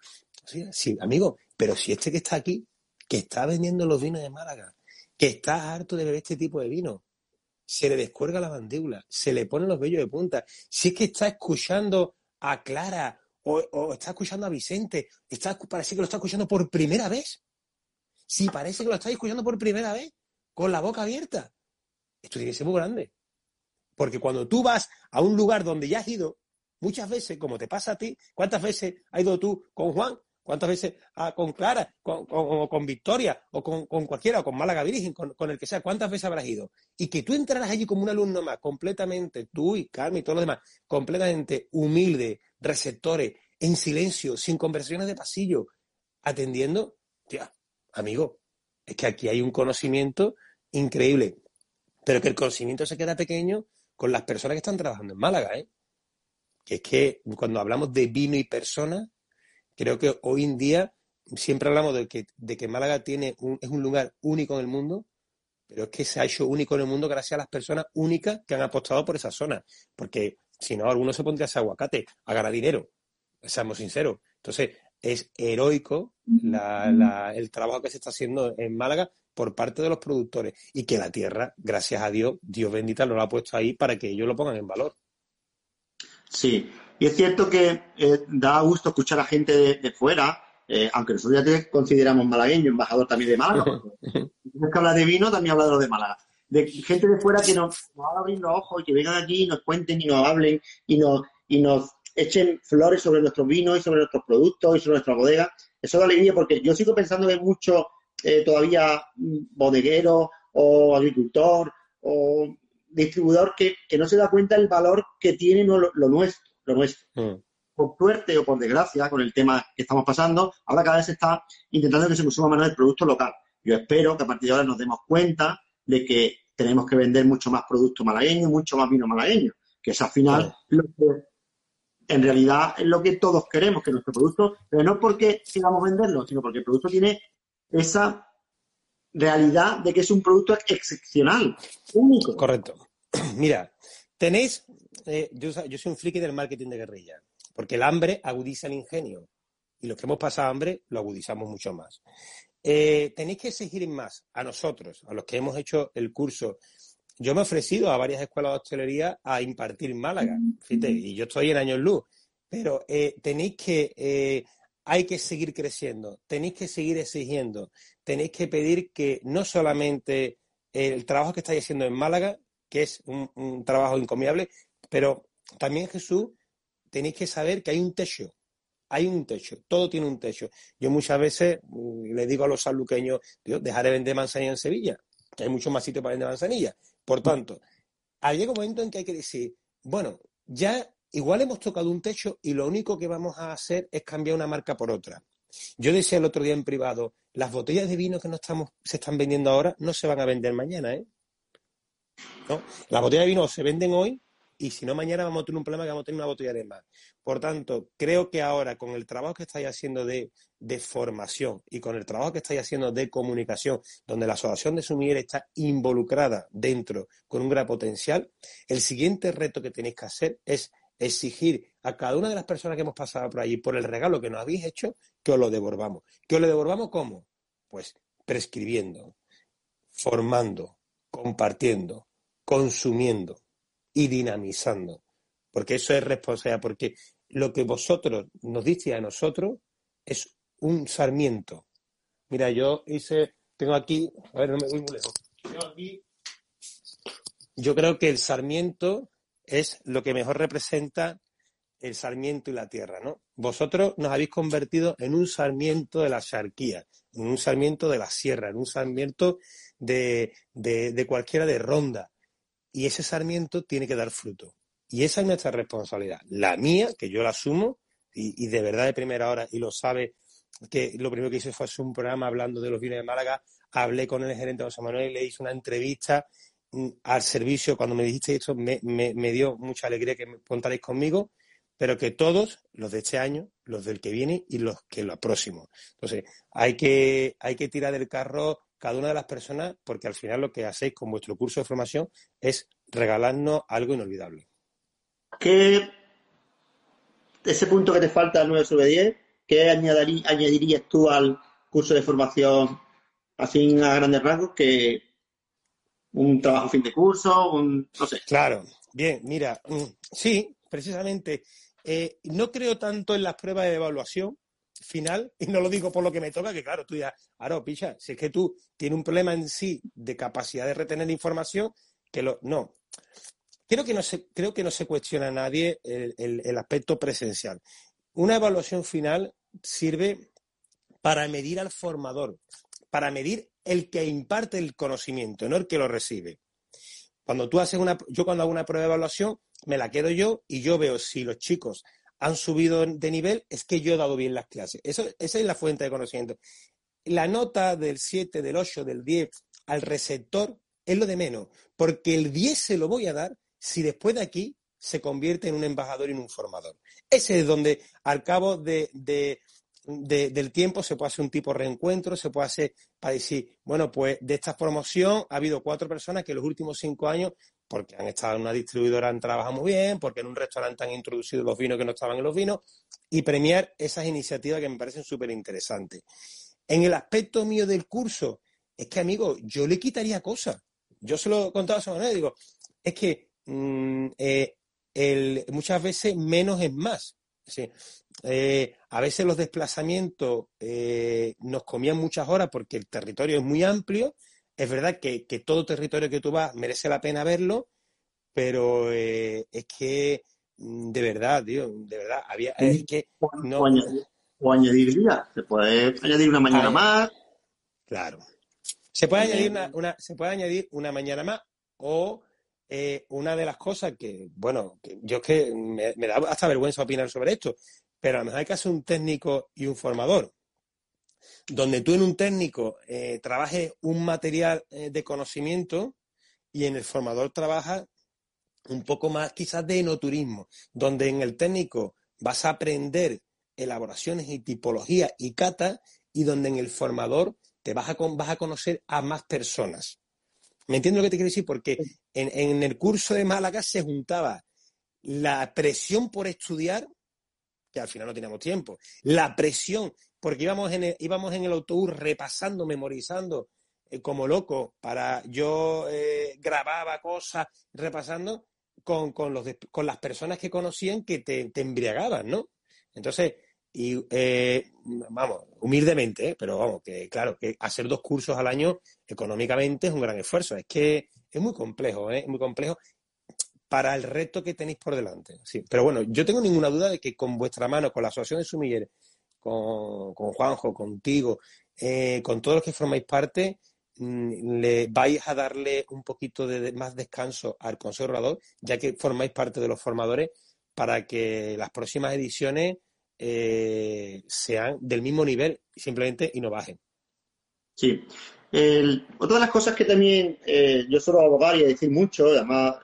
sí, amigo, pero si este que está aquí, que está vendiendo los vinos de Málaga, que está harto de beber este tipo de vino, se le descuelga la mandíbula, se le ponen los vellos de punta. Si es que está escuchando a Clara o, está escuchando a Vicente, está, parece que lo está escuchando por primera vez. Si parece que lo está escuchando por primera vez, con la boca abierta. Esto tiene que ser muy grande. Porque cuando tú vas a un lugar donde ya has ido, muchas veces, como te pasa a ti, ¿cuántas veces has ido tú con Juan ¿Cuántas veces ah, con Clara, con, con, Victoria, o con, cualquiera, o con Málaga Virgen, con, el que sea, cuántas veces habrás ido? Y que tú entraras allí como un alumno más, completamente, tú y Carmen y todos los demás, completamente humilde, receptores, en silencio, sin conversaciones de pasillo, atendiendo, tía, amigo, es que aquí hay un conocimiento increíble, pero que el conocimiento se queda pequeño con las personas que están trabajando en Málaga, ¿eh? Que es que cuando hablamos de vino y personas, Creo que hoy en día siempre hablamos de que, de que Málaga tiene es un lugar único en el mundo, pero es que se ha hecho único en el mundo gracias a las personas únicas que han apostado por esa zona. Porque si no, alguno se pondría ese aguacate a ganar dinero, seamos sinceros. Entonces, es heroico el trabajo que se está haciendo en Málaga por parte de los productores y que la tierra, gracias a Dios, Dios bendita, lo ha puesto ahí para que ellos lo pongan en valor. Sí, y es cierto que eh, da gusto escuchar a gente de, fuera, eh, aunque nosotros ya te consideramos malagueño, embajador también de Málaga. Tienes que hablar de vino, también habla de lo de Málaga. De gente de fuera que nos, nos abra abriendo ojos y que vengan aquí y nos cuenten y nos hablen y nos, y nos echen flores sobre nuestros vinos y sobre nuestros productos y sobre nuestra bodega. Eso da alegría porque yo sigo pensando que hay mucho eh, todavía mm, bodeguero o agricultor o distribuidor que, no se da cuenta del valor que tiene lo nuestro lo nuestro. Mm. Por suerte o por desgracia, con el tema que estamos pasando, ahora cada vez se está intentando que se consuma más el producto local. Yo espero que a partir de ahora nos demos cuenta de que tenemos que vender mucho más producto malagueño, mucho más vino malagueño, que es al final lo que en realidad es lo que todos queremos, que nuestro producto, pero no porque queramos venderlo, sino porque el producto tiene esa realidad de que es un producto excepcional, único. Correcto. Mira, tenéis eh, yo, soy un friki del marketing de guerrilla, porque el hambre agudiza el ingenio. Y los que hemos pasado hambre lo agudizamos mucho más. Eh, tenéis que exigir más a nosotros, a los que hemos hecho el curso. Yo me he ofrecido a varias escuelas de hostelería a impartir en Málaga, fíjate, y yo estoy en años luz, pero eh, tenéis que, hay que seguir creciendo, tenéis que seguir exigiendo, tenéis que pedir que no solamente el trabajo que estáis haciendo en Málaga, que es un trabajo encomiable, pero también Jesús, tenéis que saber que hay un techo. Hay un techo, todo tiene un techo. Yo muchas veces mm, le digo a los saluqueños, Dios, dejaré de vender manzanilla en Sevilla, que hay mucho más sitio para vender manzanilla. Por tanto, llega un momento en que hay que decir, bueno, ya igual hemos tocado un techo y lo único que vamos a hacer es cambiar una marca por otra. Yo decía el otro día en privado, las botellas de vino que no estamos, se están vendiendo ahora no se van a vender mañana, ¿eh? ¿No? Las botellas de vino se venden hoy y si no, mañana vamos a tener un problema que vamos a tener una botella de más. Por tanto, creo que ahora con el trabajo que estáis haciendo de, formación y con el trabajo que estáis haciendo de comunicación, donde la asociación de sumiller está involucrada dentro con un gran potencial, el siguiente reto que tenéis que hacer es exigir a cada una de las personas que hemos pasado por allí por el regalo que nos habéis hecho, que os lo devolvamos. ¿Que os lo devolvamos cómo? Pues prescribiendo, formando, compartiendo, consumiendo y dinamizando. Porque eso es responsabilidad, porque lo que vosotros nos dice a nosotros es un sarmiento. Mira, yo hice, tengo aquí, a ver, no me voy muy lejos. yo creo que el sarmiento es lo que mejor representa el sarmiento y la tierra, ¿no? Vosotros nos habéis convertido en un sarmiento de la charquía, en un sarmiento de la sierra, en un sarmiento de, de, cualquiera de ronda. Y ese sarmiento tiene que dar fruto. Y esa es nuestra responsabilidad. La mía, que yo la asumo, y, de verdad de primera hora, y lo sabe, que lo primero que hice fue hacer un programa hablando de los vinos de Málaga, hablé con el gerente José Manuel, le hice una entrevista mm, al servicio, cuando me dijiste esto, me, me, me dio mucha alegría que me contaréis conmigo, pero que todos, los de este año, los del que viene y los que lo próximo. Entonces, hay que, hay que tirar del carro cada una de las personas porque al final lo que hacéis con vuestro curso de formación es regalarnos algo inolvidable. ¿Qué, ese punto que te falta, 9 sobre 10, qué añadirías tú al curso de formación así a grandes rasgos que un trabajo fin de curso, un, no sé? Claro, bien, mira, mm, sí, precisamente eh, no creo tanto en las pruebas de evaluación final, y no lo digo por lo que me toca, que claro, tú ya, Aro, picha, si es que tú tienes un problema en sí de capacidad de retener información, que lo. No. Creo que no se, creo que no se cuestiona a nadie el, aspecto presencial. Una evaluación final sirve para medir al formador, para medir el que imparte el conocimiento, no el que lo recibe. Cuando tú haces una, yo cuando hago una prueba de evaluación, me la quedo yo y yo veo si los chicos han subido de nivel, es que yo he dado bien las clases. Eso, esa es la fuente de conocimiento. La nota del 7, del 8, del 10 al receptor es lo de menos, porque el 10 se lo voy a dar si después de aquí se convierte en un embajador y en un formador. Ese es donde al cabo de, del tiempo se puede hacer un tipo de reencuentro, se puede hacer para decir, bueno, pues de esta promoción ha habido cuatro personas que en los últimos cinco años porque han estado en una distribuidora, han trabajado muy bien, porque en un restaurante han introducido los vinos que no estaban en los vinos, y premiar esas iniciativas que me parecen súper interesantes. En el aspecto mío del curso, es que, amigo, yo le quitaría cosas. Yo se lo he contado a esa manera, digo, es que mm, eh, muchas veces menos es más. Eh, a veces los desplazamientos eh, nos comían muchas horas porque el territorio es muy amplio es verdad que, todo territorio que tú vas merece la pena verlo, pero eh, es que mm, de verdad, tío, de verdad, había es que no, o, añadir, días, se puede añadir una mañana más. Claro. Se puede añadir una, se puede añadir una mañana más o eh, una de las cosas que, bueno, yo es que me, me, da hasta vergüenza opinar sobre esto, pero a lo mejor hay que hacer un técnico y un formador donde tú en un técnico eh, trabajes un material eh, de conocimiento y en el formador trabajas un poco más quizás de enoturismo, donde en el técnico vas a aprender elaboraciones y tipología y cata y donde en el formador te vas a, vas a conocer a más personas. ¿Me entiendes lo que te quiero decir? Porque en, en el curso de Málaga se juntaba la presión por estudiar, que al final no teníamos tiempo, la presión porque íbamos en el, íbamos en el autobús repasando, memorizando eh, como loco, para yo eh, grababa cosas, repasando con, los con las personas que conocían que te, embriagaban, ¿no? Entonces, y eh, vamos, humildemente, pero vamos, que claro, que hacer dos cursos al año económicamente es un gran esfuerzo. Es que es muy complejo, ¿eh? es muy complejo para el reto que tenéis por delante. Sí, pero bueno, yo tengo ninguna duda de que con vuestra mano, con la Asociación de Sumilleres, con, Juanjo, contigo, eh, con todos los que formáis parte, mm, le vais a darle un poquito de más descanso al conservador, ya que formáis parte de los formadores, para que las próximas ediciones eh, sean del mismo nivel simplemente y no bajen. Sí. otra de las cosas que también eh, yo suelo abogar y decir mucho, además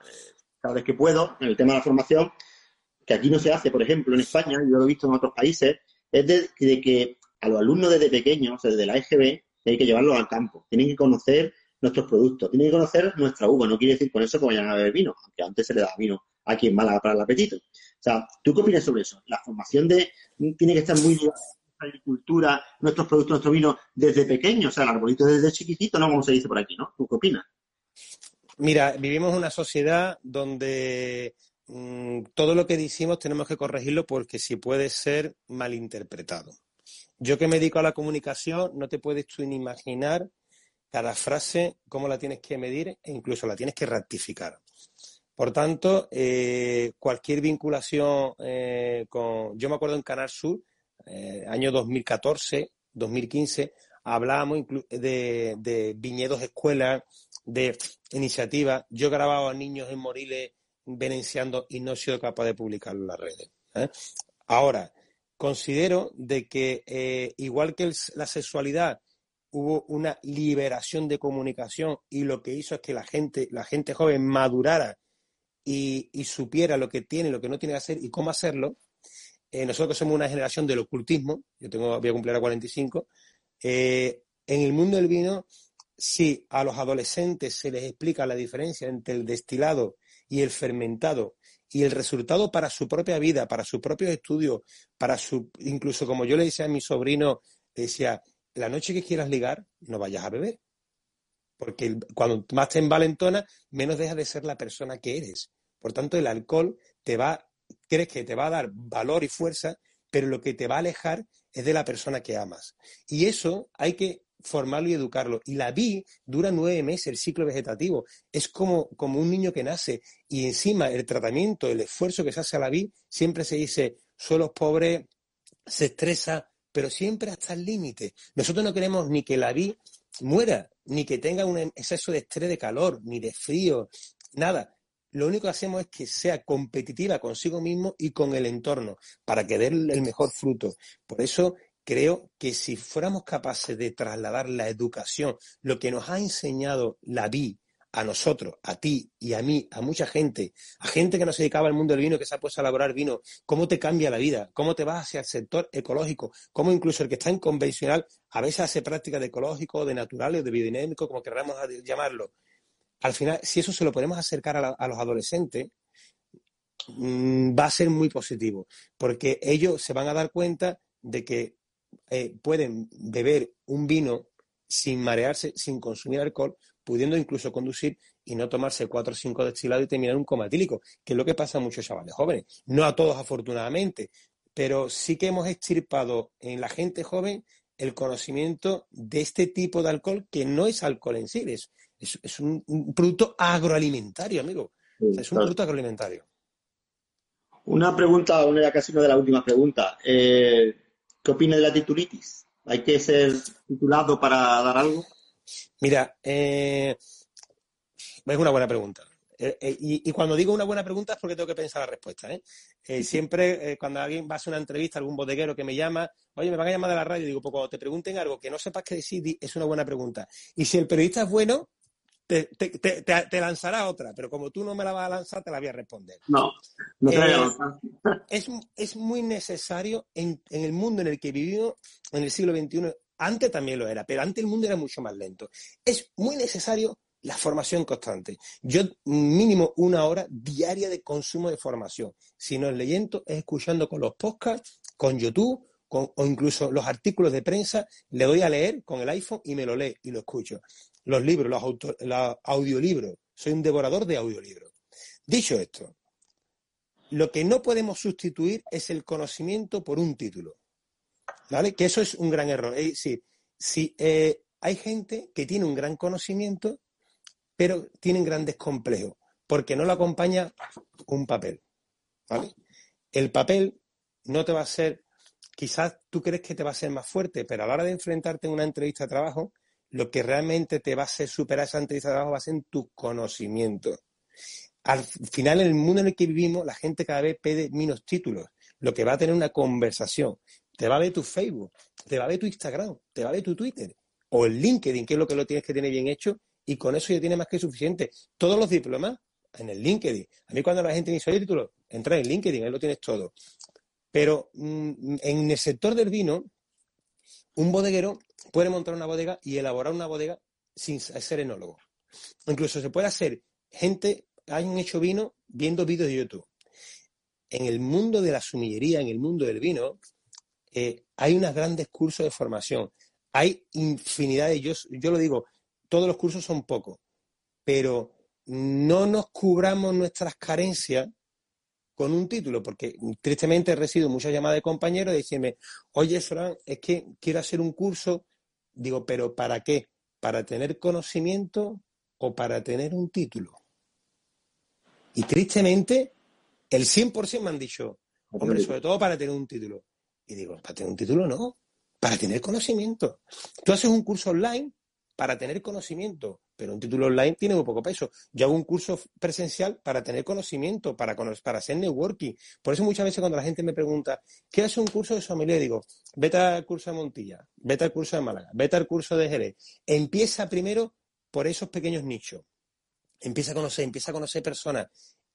cada vez que puedo, en el tema de la formación, que aquí no se hace, por ejemplo, en España, yo lo he visto en otros países, es de, que a los alumnos desde pequeños, desde la EGB, hay que llevarlos al campo. Tienen que conocer nuestros productos, tienen que conocer nuestra uva. No quiere decir con eso que vayan a beber vino, aunque antes se le daba vino aquí en Málaga para el apetito. O sea, ¿tú qué opinas sobre eso? La formación de tiene que estar muy ligada a agricultura, nuestros productos, nuestro vino desde pequeño, o sea, el arbolito desde chiquitito, ¿no? Como se dice por aquí, ¿no? ¿Tú qué opinas? Mira, vivimos una sociedad donde mm, todo lo que decimos tenemos que corregirlo porque si puede ser malinterpretado. Yo que me dedico a la comunicación, no te puedes tú ni imaginar cada frase, cómo la tienes que medir e incluso la tienes que rectificar. Por tanto, eh, cualquier vinculación eh, con... Yo me acuerdo en Canal Sur, eh, año 2014, 2015, hablábamos de, de viñedos escuelas, de iniciativas. Yo grababa a niños en Moriles venenciando y no he sido capaz de publicarlo en las redes. Ahora, considero de que igual que la sexualidad hubo una liberación de comunicación y lo que hizo es que la gente, la gente joven madurara y, supiera lo que tiene, lo que no tiene que hacer y cómo hacerlo. Eh, nosotros somos una generación del ocultismo, yo tengo, voy a cumplir a 45. Eh, en el mundo del vino, si a los adolescentes se les explica la diferencia entre el destilado y el fermentado y el resultado para su propia vida, para sus propios estudios, para su, incluso como yo le decía a mi sobrino, decía, la noche que quieras ligar, no vayas a beber. Porque cuando más te envalentona, menos dejas de ser la persona que eres. Por tanto, el alcohol te va, crees que te va a dar valor y fuerza, pero lo que te va a alejar es de la persona que amas. Y eso hay que formarlo y educarlo. Y la vi dura nueve meses, el ciclo vegetativo. Es como, como un niño que nace. Y encima el tratamiento, el esfuerzo que se hace a la vi, siempre se dice, suelos pobres, se estresa, pero siempre hasta el límite. Nosotros no queremos ni que la vi muera, ni que tenga un exceso de estrés de calor, ni de frío, nada. Lo único que hacemos es que sea competitiva consigo mismo y con el entorno, para que dé el mejor fruto. Por eso creo que si fuéramos capaces de trasladar la educación, lo que nos ha enseñado la vi a nosotros, a ti y a mí, a mucha gente, a gente que no se dedicaba al mundo del vino, que se ha puesto a elaborar vino, cómo te cambia la vida, cómo te vas hacia el sector ecológico, cómo incluso el que está en convencional a veces hace prácticas de ecológico, de naturales, de biodinámico, como queramos llamarlo. Al final, si eso se lo podemos acercar a, los adolescentes, mm, va a ser muy positivo, porque ellos se van a dar cuenta de que eh, pueden beber un vino sin marearse, sin consumir alcohol, pudiendo incluso conducir y no tomarse cuatro o cinco destilados y terminar un coma etílico, que es lo que pasa a muchos chavales jóvenes. No a todos, afortunadamente, pero sí que hemos extirpado en la gente joven el conocimiento de este tipo de alcohol que no es alcohol en sí, es, es, un, producto agroalimentario, amigo. es un producto agroalimentario. Una pregunta, una casi una de las últimas preguntas. Eh, ¿Qué opina de la titulitis? ¿Hay que ser titulado para dar algo? Mira, eh, es una buena pregunta. Eh, eh, y, cuando digo una buena pregunta es porque tengo que pensar la respuesta. siempre cuando alguien va a hacer una entrevista, algún bodeguero que me llama, oye, me van a llamar de la radio, digo, pues cuando te pregunten algo que no sepas qué decir, es una buena pregunta. Y si el periodista es bueno, te, lanzará otra, pero como tú no me la vas a lanzar, te la voy a responder. No, no te es, es, muy necesario en, en, el mundo en el que vivimos, en el siglo XXI, antes también lo era, pero antes el mundo era mucho más lento. Es muy necesario la formación constante. Yo mínimo una hora diaria de consumo de formación. Si no es leyendo, es escuchando con los podcasts, con YouTube con, o incluso los artículos de prensa. Le doy a leer con el iPhone y me lo lee y lo escucho. Los libros, los, los audiolibros. Soy un devorador de audiolibros. Dicho esto, lo que no podemos sustituir es el conocimiento por un título. ¿Vale? Que eso es un gran error. Es decir, si eh, hay gente que tiene un gran conocimiento, pero tienen grandes complejos, porque no lo acompaña un papel. ¿Vale? El papel no te va a ser, quizás tú crees que te va a ser más fuerte, pero a la hora de enfrentarte en una entrevista de trabajo, lo que realmente te va a hacer superar esa entrevista de trabajo va a ser tu conocimiento. Al final, en el mundo en el que vivimos, la gente cada vez pide menos títulos, lo que va a tener una conversación te va a ver tu Facebook, te va a ver tu Instagram, te va a ver tu Twitter o el LinkedIn, que es lo que lo tienes que tener bien hecho, y con eso ya tienes más que suficiente. Todos los diplomas en el LinkedIn. A mí cuando la gente me dice, oye, título, entra en LinkedIn, ahí lo tienes todo. Pero mm, en el sector del vino, un bodeguero puede montar una bodega y elaborar una bodega sin ser enólogo. Incluso se puede hacer gente han hecho vino viendo vídeos de YouTube. En el mundo de la sumillería, en el mundo del vino, eh, hay unos grandes cursos de formación. Hay infinidad de, yo, yo lo digo, todos los cursos son pocos, pero no nos cubramos nuestras carencias con un título, porque tristemente he recibido muchas llamadas de compañeros diciéndome, oye, Fran, es que quiero hacer un curso. Digo, ¿pero para qué? ¿Para tener conocimiento o para tener un título? Y tristemente, el 100% me han dicho, hombre, sobre todo para tener un título. Y digo, para tener un título no, para tener conocimiento. Tú haces un curso online para tener conocimiento, pero un título online tiene muy poco peso. Yo hago un curso presencial para tener conocimiento, para, para hacer networking. Por eso muchas veces cuando la gente me pregunta, ¿qué hace un curso de sommelier? Digo, vete al curso de Montilla, vete al curso de Málaga, vete al curso de Jerez. Empieza primero por esos pequeños nichos. Empieza a conocer, empieza a conocer personas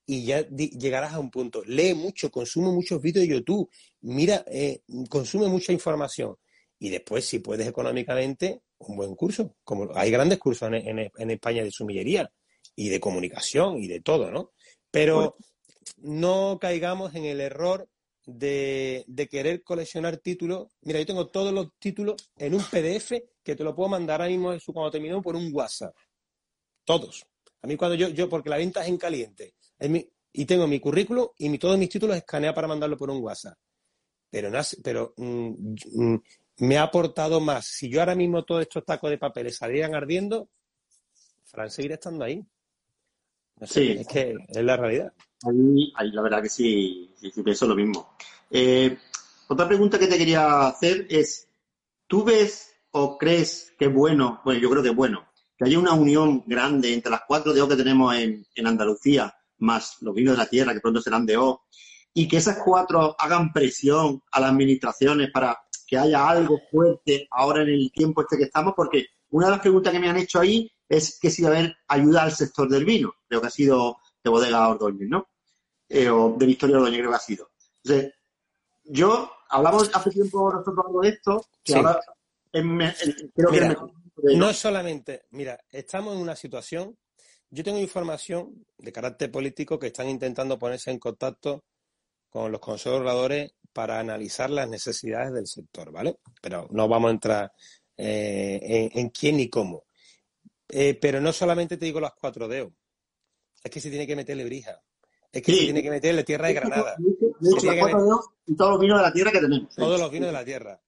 y ya llegarás a un punto. Lee mucho, consume muchos vídeos de YouTube, mira, eh, consume mucha información. Y después, si puedes económicamente, un buen curso. Como hay grandes cursos en, España de sumillería y de comunicación y de todo, ¿no? Pero no caigamos en el error de, querer coleccionar títulos. Mira, yo tengo todos los títulos en un PDF que te lo puedo mandar ahora mismo cuando termino por un WhatsApp. Todos. A mí cuando yo, yo porque la venta es en caliente y tengo mi currículum y todos mis títulos escaneados para mandarlo por un WhatsApp. Pero, no, pero mm, mm, me ha aportado más. Si yo ahora mismo todos estos tacos de papeles salieran ardiendo, Fran seguiría estando ahí. sí. Es que es la realidad. Ahí, la verdad que sí, sí, pienso lo mismo. Eh, otra pregunta que te quería hacer es, ¿tú ves o crees que es bueno, bueno, yo creo que es bueno, que haya una unión grande entre las cuatro de O que tenemos en, en Andalucía más los vinos de la tierra, que pronto serán de O, y que esas cuatro hagan presión a las administraciones para que haya algo fuerte ahora en el tiempo este que estamos, porque una de las preguntas que me han hecho ahí es que si va a haber ayuda al sector del vino, creo que ha sido de Bodega Ordóñez, ¿no? Eh, o de Victoria Ordóñez, creo que ha sido. Entonces, yo, hablamos hace tiempo nosotros algo de esto, que ahora creo que No solamente, mira, estamos en una situación yo tengo información de carácter político que están intentando ponerse en contacto con los conservadores para analizar las necesidades del sector, ¿vale? Pero no vamos a entrar eh, en, quién ni cómo. Eh, pero no solamente te digo las cuatro dedos, es que se tiene que meterle brija, es que se tiene que meterle tierra de Granada. y todos los vinos de la tierra que tenemos. Todos los vinos de la tierra.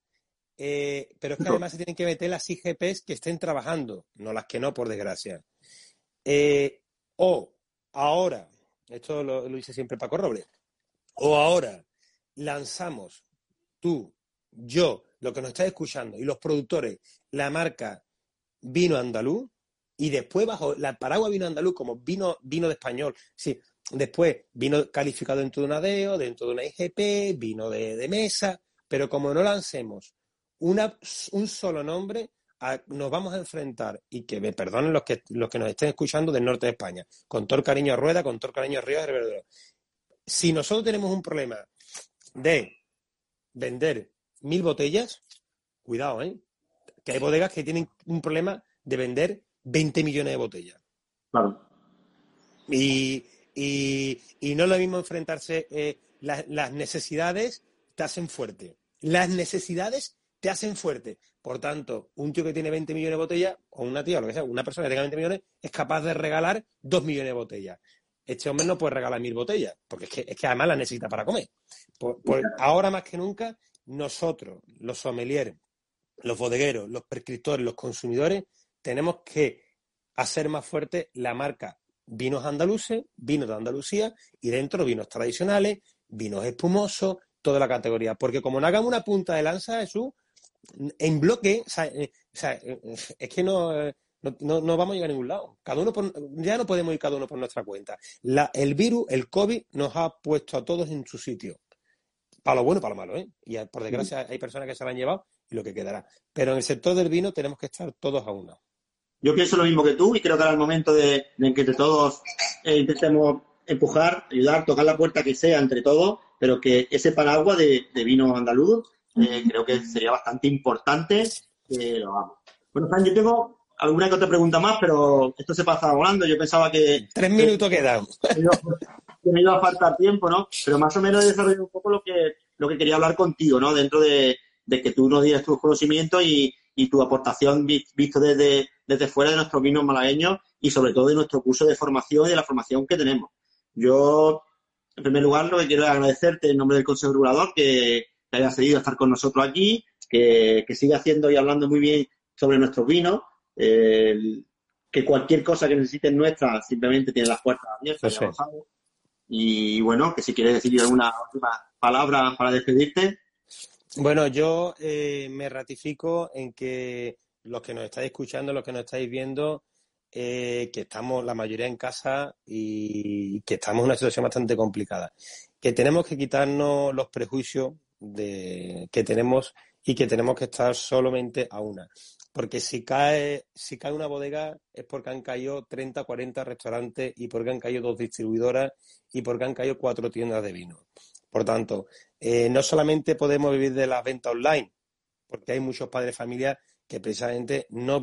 Eh, pero es que además se tienen que meter las IGPs que estén trabajando, no las que no, por desgracia. O ahora, esto lo, dice siempre Paco Robles, o ahora lanzamos tú, yo, lo que nos estás escuchando y los productores, la marca vino andaluz y después bajo la paraguas vino andaluz como vino, vino de español, sí, después vino calificado dentro de una DEO, dentro de una IGP, vino de, mesa, pero como no lancemos una, un solo nombre, nos vamos a enfrentar, y que me perdonen los que, los que nos estén escuchando del norte de España, con todo cariño a Rueda, con todo el cariño a Ríos Si nosotros tenemos un problema de vender mil botellas, cuidado, ¿eh? Que hay bodegas que tienen un problema de vender 20 millones de botellas. Claro. Y, no es lo mismo enfrentarse, eh, las necesidades te hacen fuerte. Las necesidades te hacen fuerte. Por tanto, un tío que tiene 20 millones de botellas, o una tía, o lo que sea, una persona que tenga 20 millones, es capaz de regalar 2 millones de botellas. Este hombre no puede regalar mil botellas, porque es que, es que además las necesita para comer. ahora más que nunca, nosotros, los sommeliers, los bodegueros, los prescriptores, los consumidores, tenemos que hacer más fuerte la marca vinos andaluces, vinos de Andalucía, y dentro vinos tradicionales, vinos espumosos, toda la categoría. Porque como no hagamos una punta de lanza, Jesús, en bloque, eh, eh, es que no, no, vamos a llegar a ningún lado. Cada uno ya no podemos ir cada uno por nuestra cuenta. el virus, el COVID, nos ha puesto a todos en su sitio. Para lo bueno y para lo malo, ¿eh? Y por desgracia hay personas que se lo han llevado y lo que quedará. Pero en el sector del vino tenemos que estar todos a una. Yo pienso lo mismo que tú y creo que ahora es el momento de, que todos eh, intentemos empujar, ayudar, tocar la puerta que sea entre todos, pero que ese paraguas de, de vino andaluz eh, creo que sería bastante importante que lo hagamos. Bueno, Fran, yo tengo alguna que otra pregunta más, pero esto se pasa volando. Yo pensaba que... Tres minutos quedan. Que me iba a faltar tiempo, ¿no? Pero más o menos he desarrollado un poco lo que, lo que quería hablar contigo, ¿no? Dentro de, que tú nos dieras tus conocimientos y, tu aportación visto desde, desde fuera de nuestros vinos malagueños y sobre todo de nuestro curso de formación y de la formación que tenemos. Yo, en primer lugar, lo que quiero es agradecerte en nombre del Consejo Regulador que te haya cedido a estar con nosotros aquí, que, que siga haciendo y hablando muy bien sobre nuestros vinos, que cualquier cosa que necesiten nuestra simplemente tiene las puertas abiertas. Y bueno, que si quieres decir alguna última palabra para despedirte. Bueno, yo eh, me ratifico en que los que nos estáis escuchando, los que nos estáis viendo, eh, que estamos la mayoría en casa y que estamos en una situación bastante complicada. Que tenemos que quitarnos los prejuicios de, que tenemos y que tenemos que estar solamente a una. Porque si cae, si cae una bodega es porque han caído 30, 40 restaurantes y porque han caído dos distribuidoras y porque han caído cuatro tiendas de vino. Por tanto, eh, no solamente podemos vivir de la venta online, porque hay muchos padres de familia que precisamente no,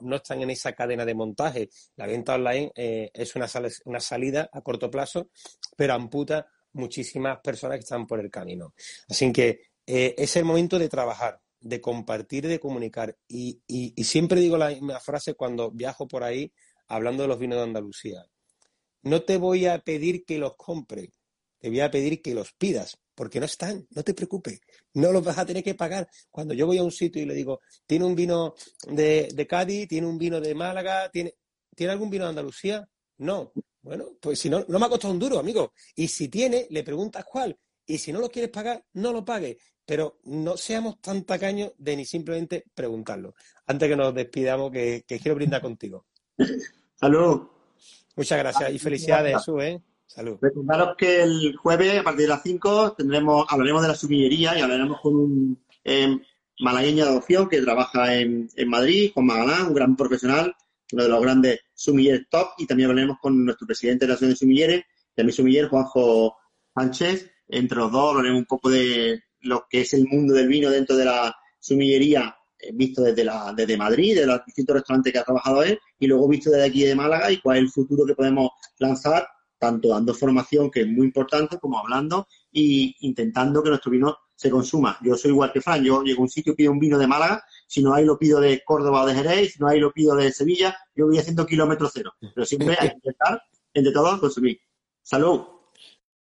no, están en esa cadena de montaje. La venta online eh, es una, una salida a corto plazo, pero amputa muchísimas personas que están por el camino. Así que eh, es el momento de trabajar, de compartir, de comunicar. Y, siempre digo la misma frase cuando viajo por ahí hablando de los vinos de Andalucía. No te voy a pedir que los compre, te voy a pedir que los pidas, porque no están, no te preocupes, no los vas a tener que pagar. Cuando yo voy a un sitio y le digo, ¿tiene un vino de, de Cádiz? ¿Tiene un vino de Málaga? ¿Tiene, ¿Tiene algún vino de Andalucía? No. Bueno, pues si no, no me ha costado un duro, amigo. Y si tiene, le preguntas cuál. Y si no lo quieres pagar, no lo pagues. Pero no seamos tan tacaños de ni simplemente preguntarlo. Antes que nos despidamos, que, quiero brindar contigo. Salud. Muchas gracias y felicidades, Jesús, ¿eh? Salud. Recordaros que el jueves, a partir de las 5, tendremos, hablaremos de la sumillería y hablaremos con un eh, malagueño de adopción que trabaja en, en Madrid, Juan Magalán, un gran profesional, uno de los grandes sumilleres top, y también hablaremos con nuestro presidente de la Asociación de Sumilleres, mi sumiller, Juanjo Sánchez. Entre los dos hablaremos un poco de lo que es el mundo del vino dentro de la sumillería, eh, visto desde, la, desde Madrid, de los distintos restaurantes que ha trabajado él, y luego visto desde aquí de Málaga y cuál es el futuro que podemos lanzar, tanto dando formación, que es muy importante, como hablando y intentando que nuestro vino se consuma. Yo soy igual que Fran, yo llego a un sitio, pido un vino de Málaga, si no hay lo pido de Córdoba o de Jerez, si no hay lo pido de Sevilla, yo voy haciendo kilómetros cero. Pero siempre hay que intentar, entre todos, consumir. Salud.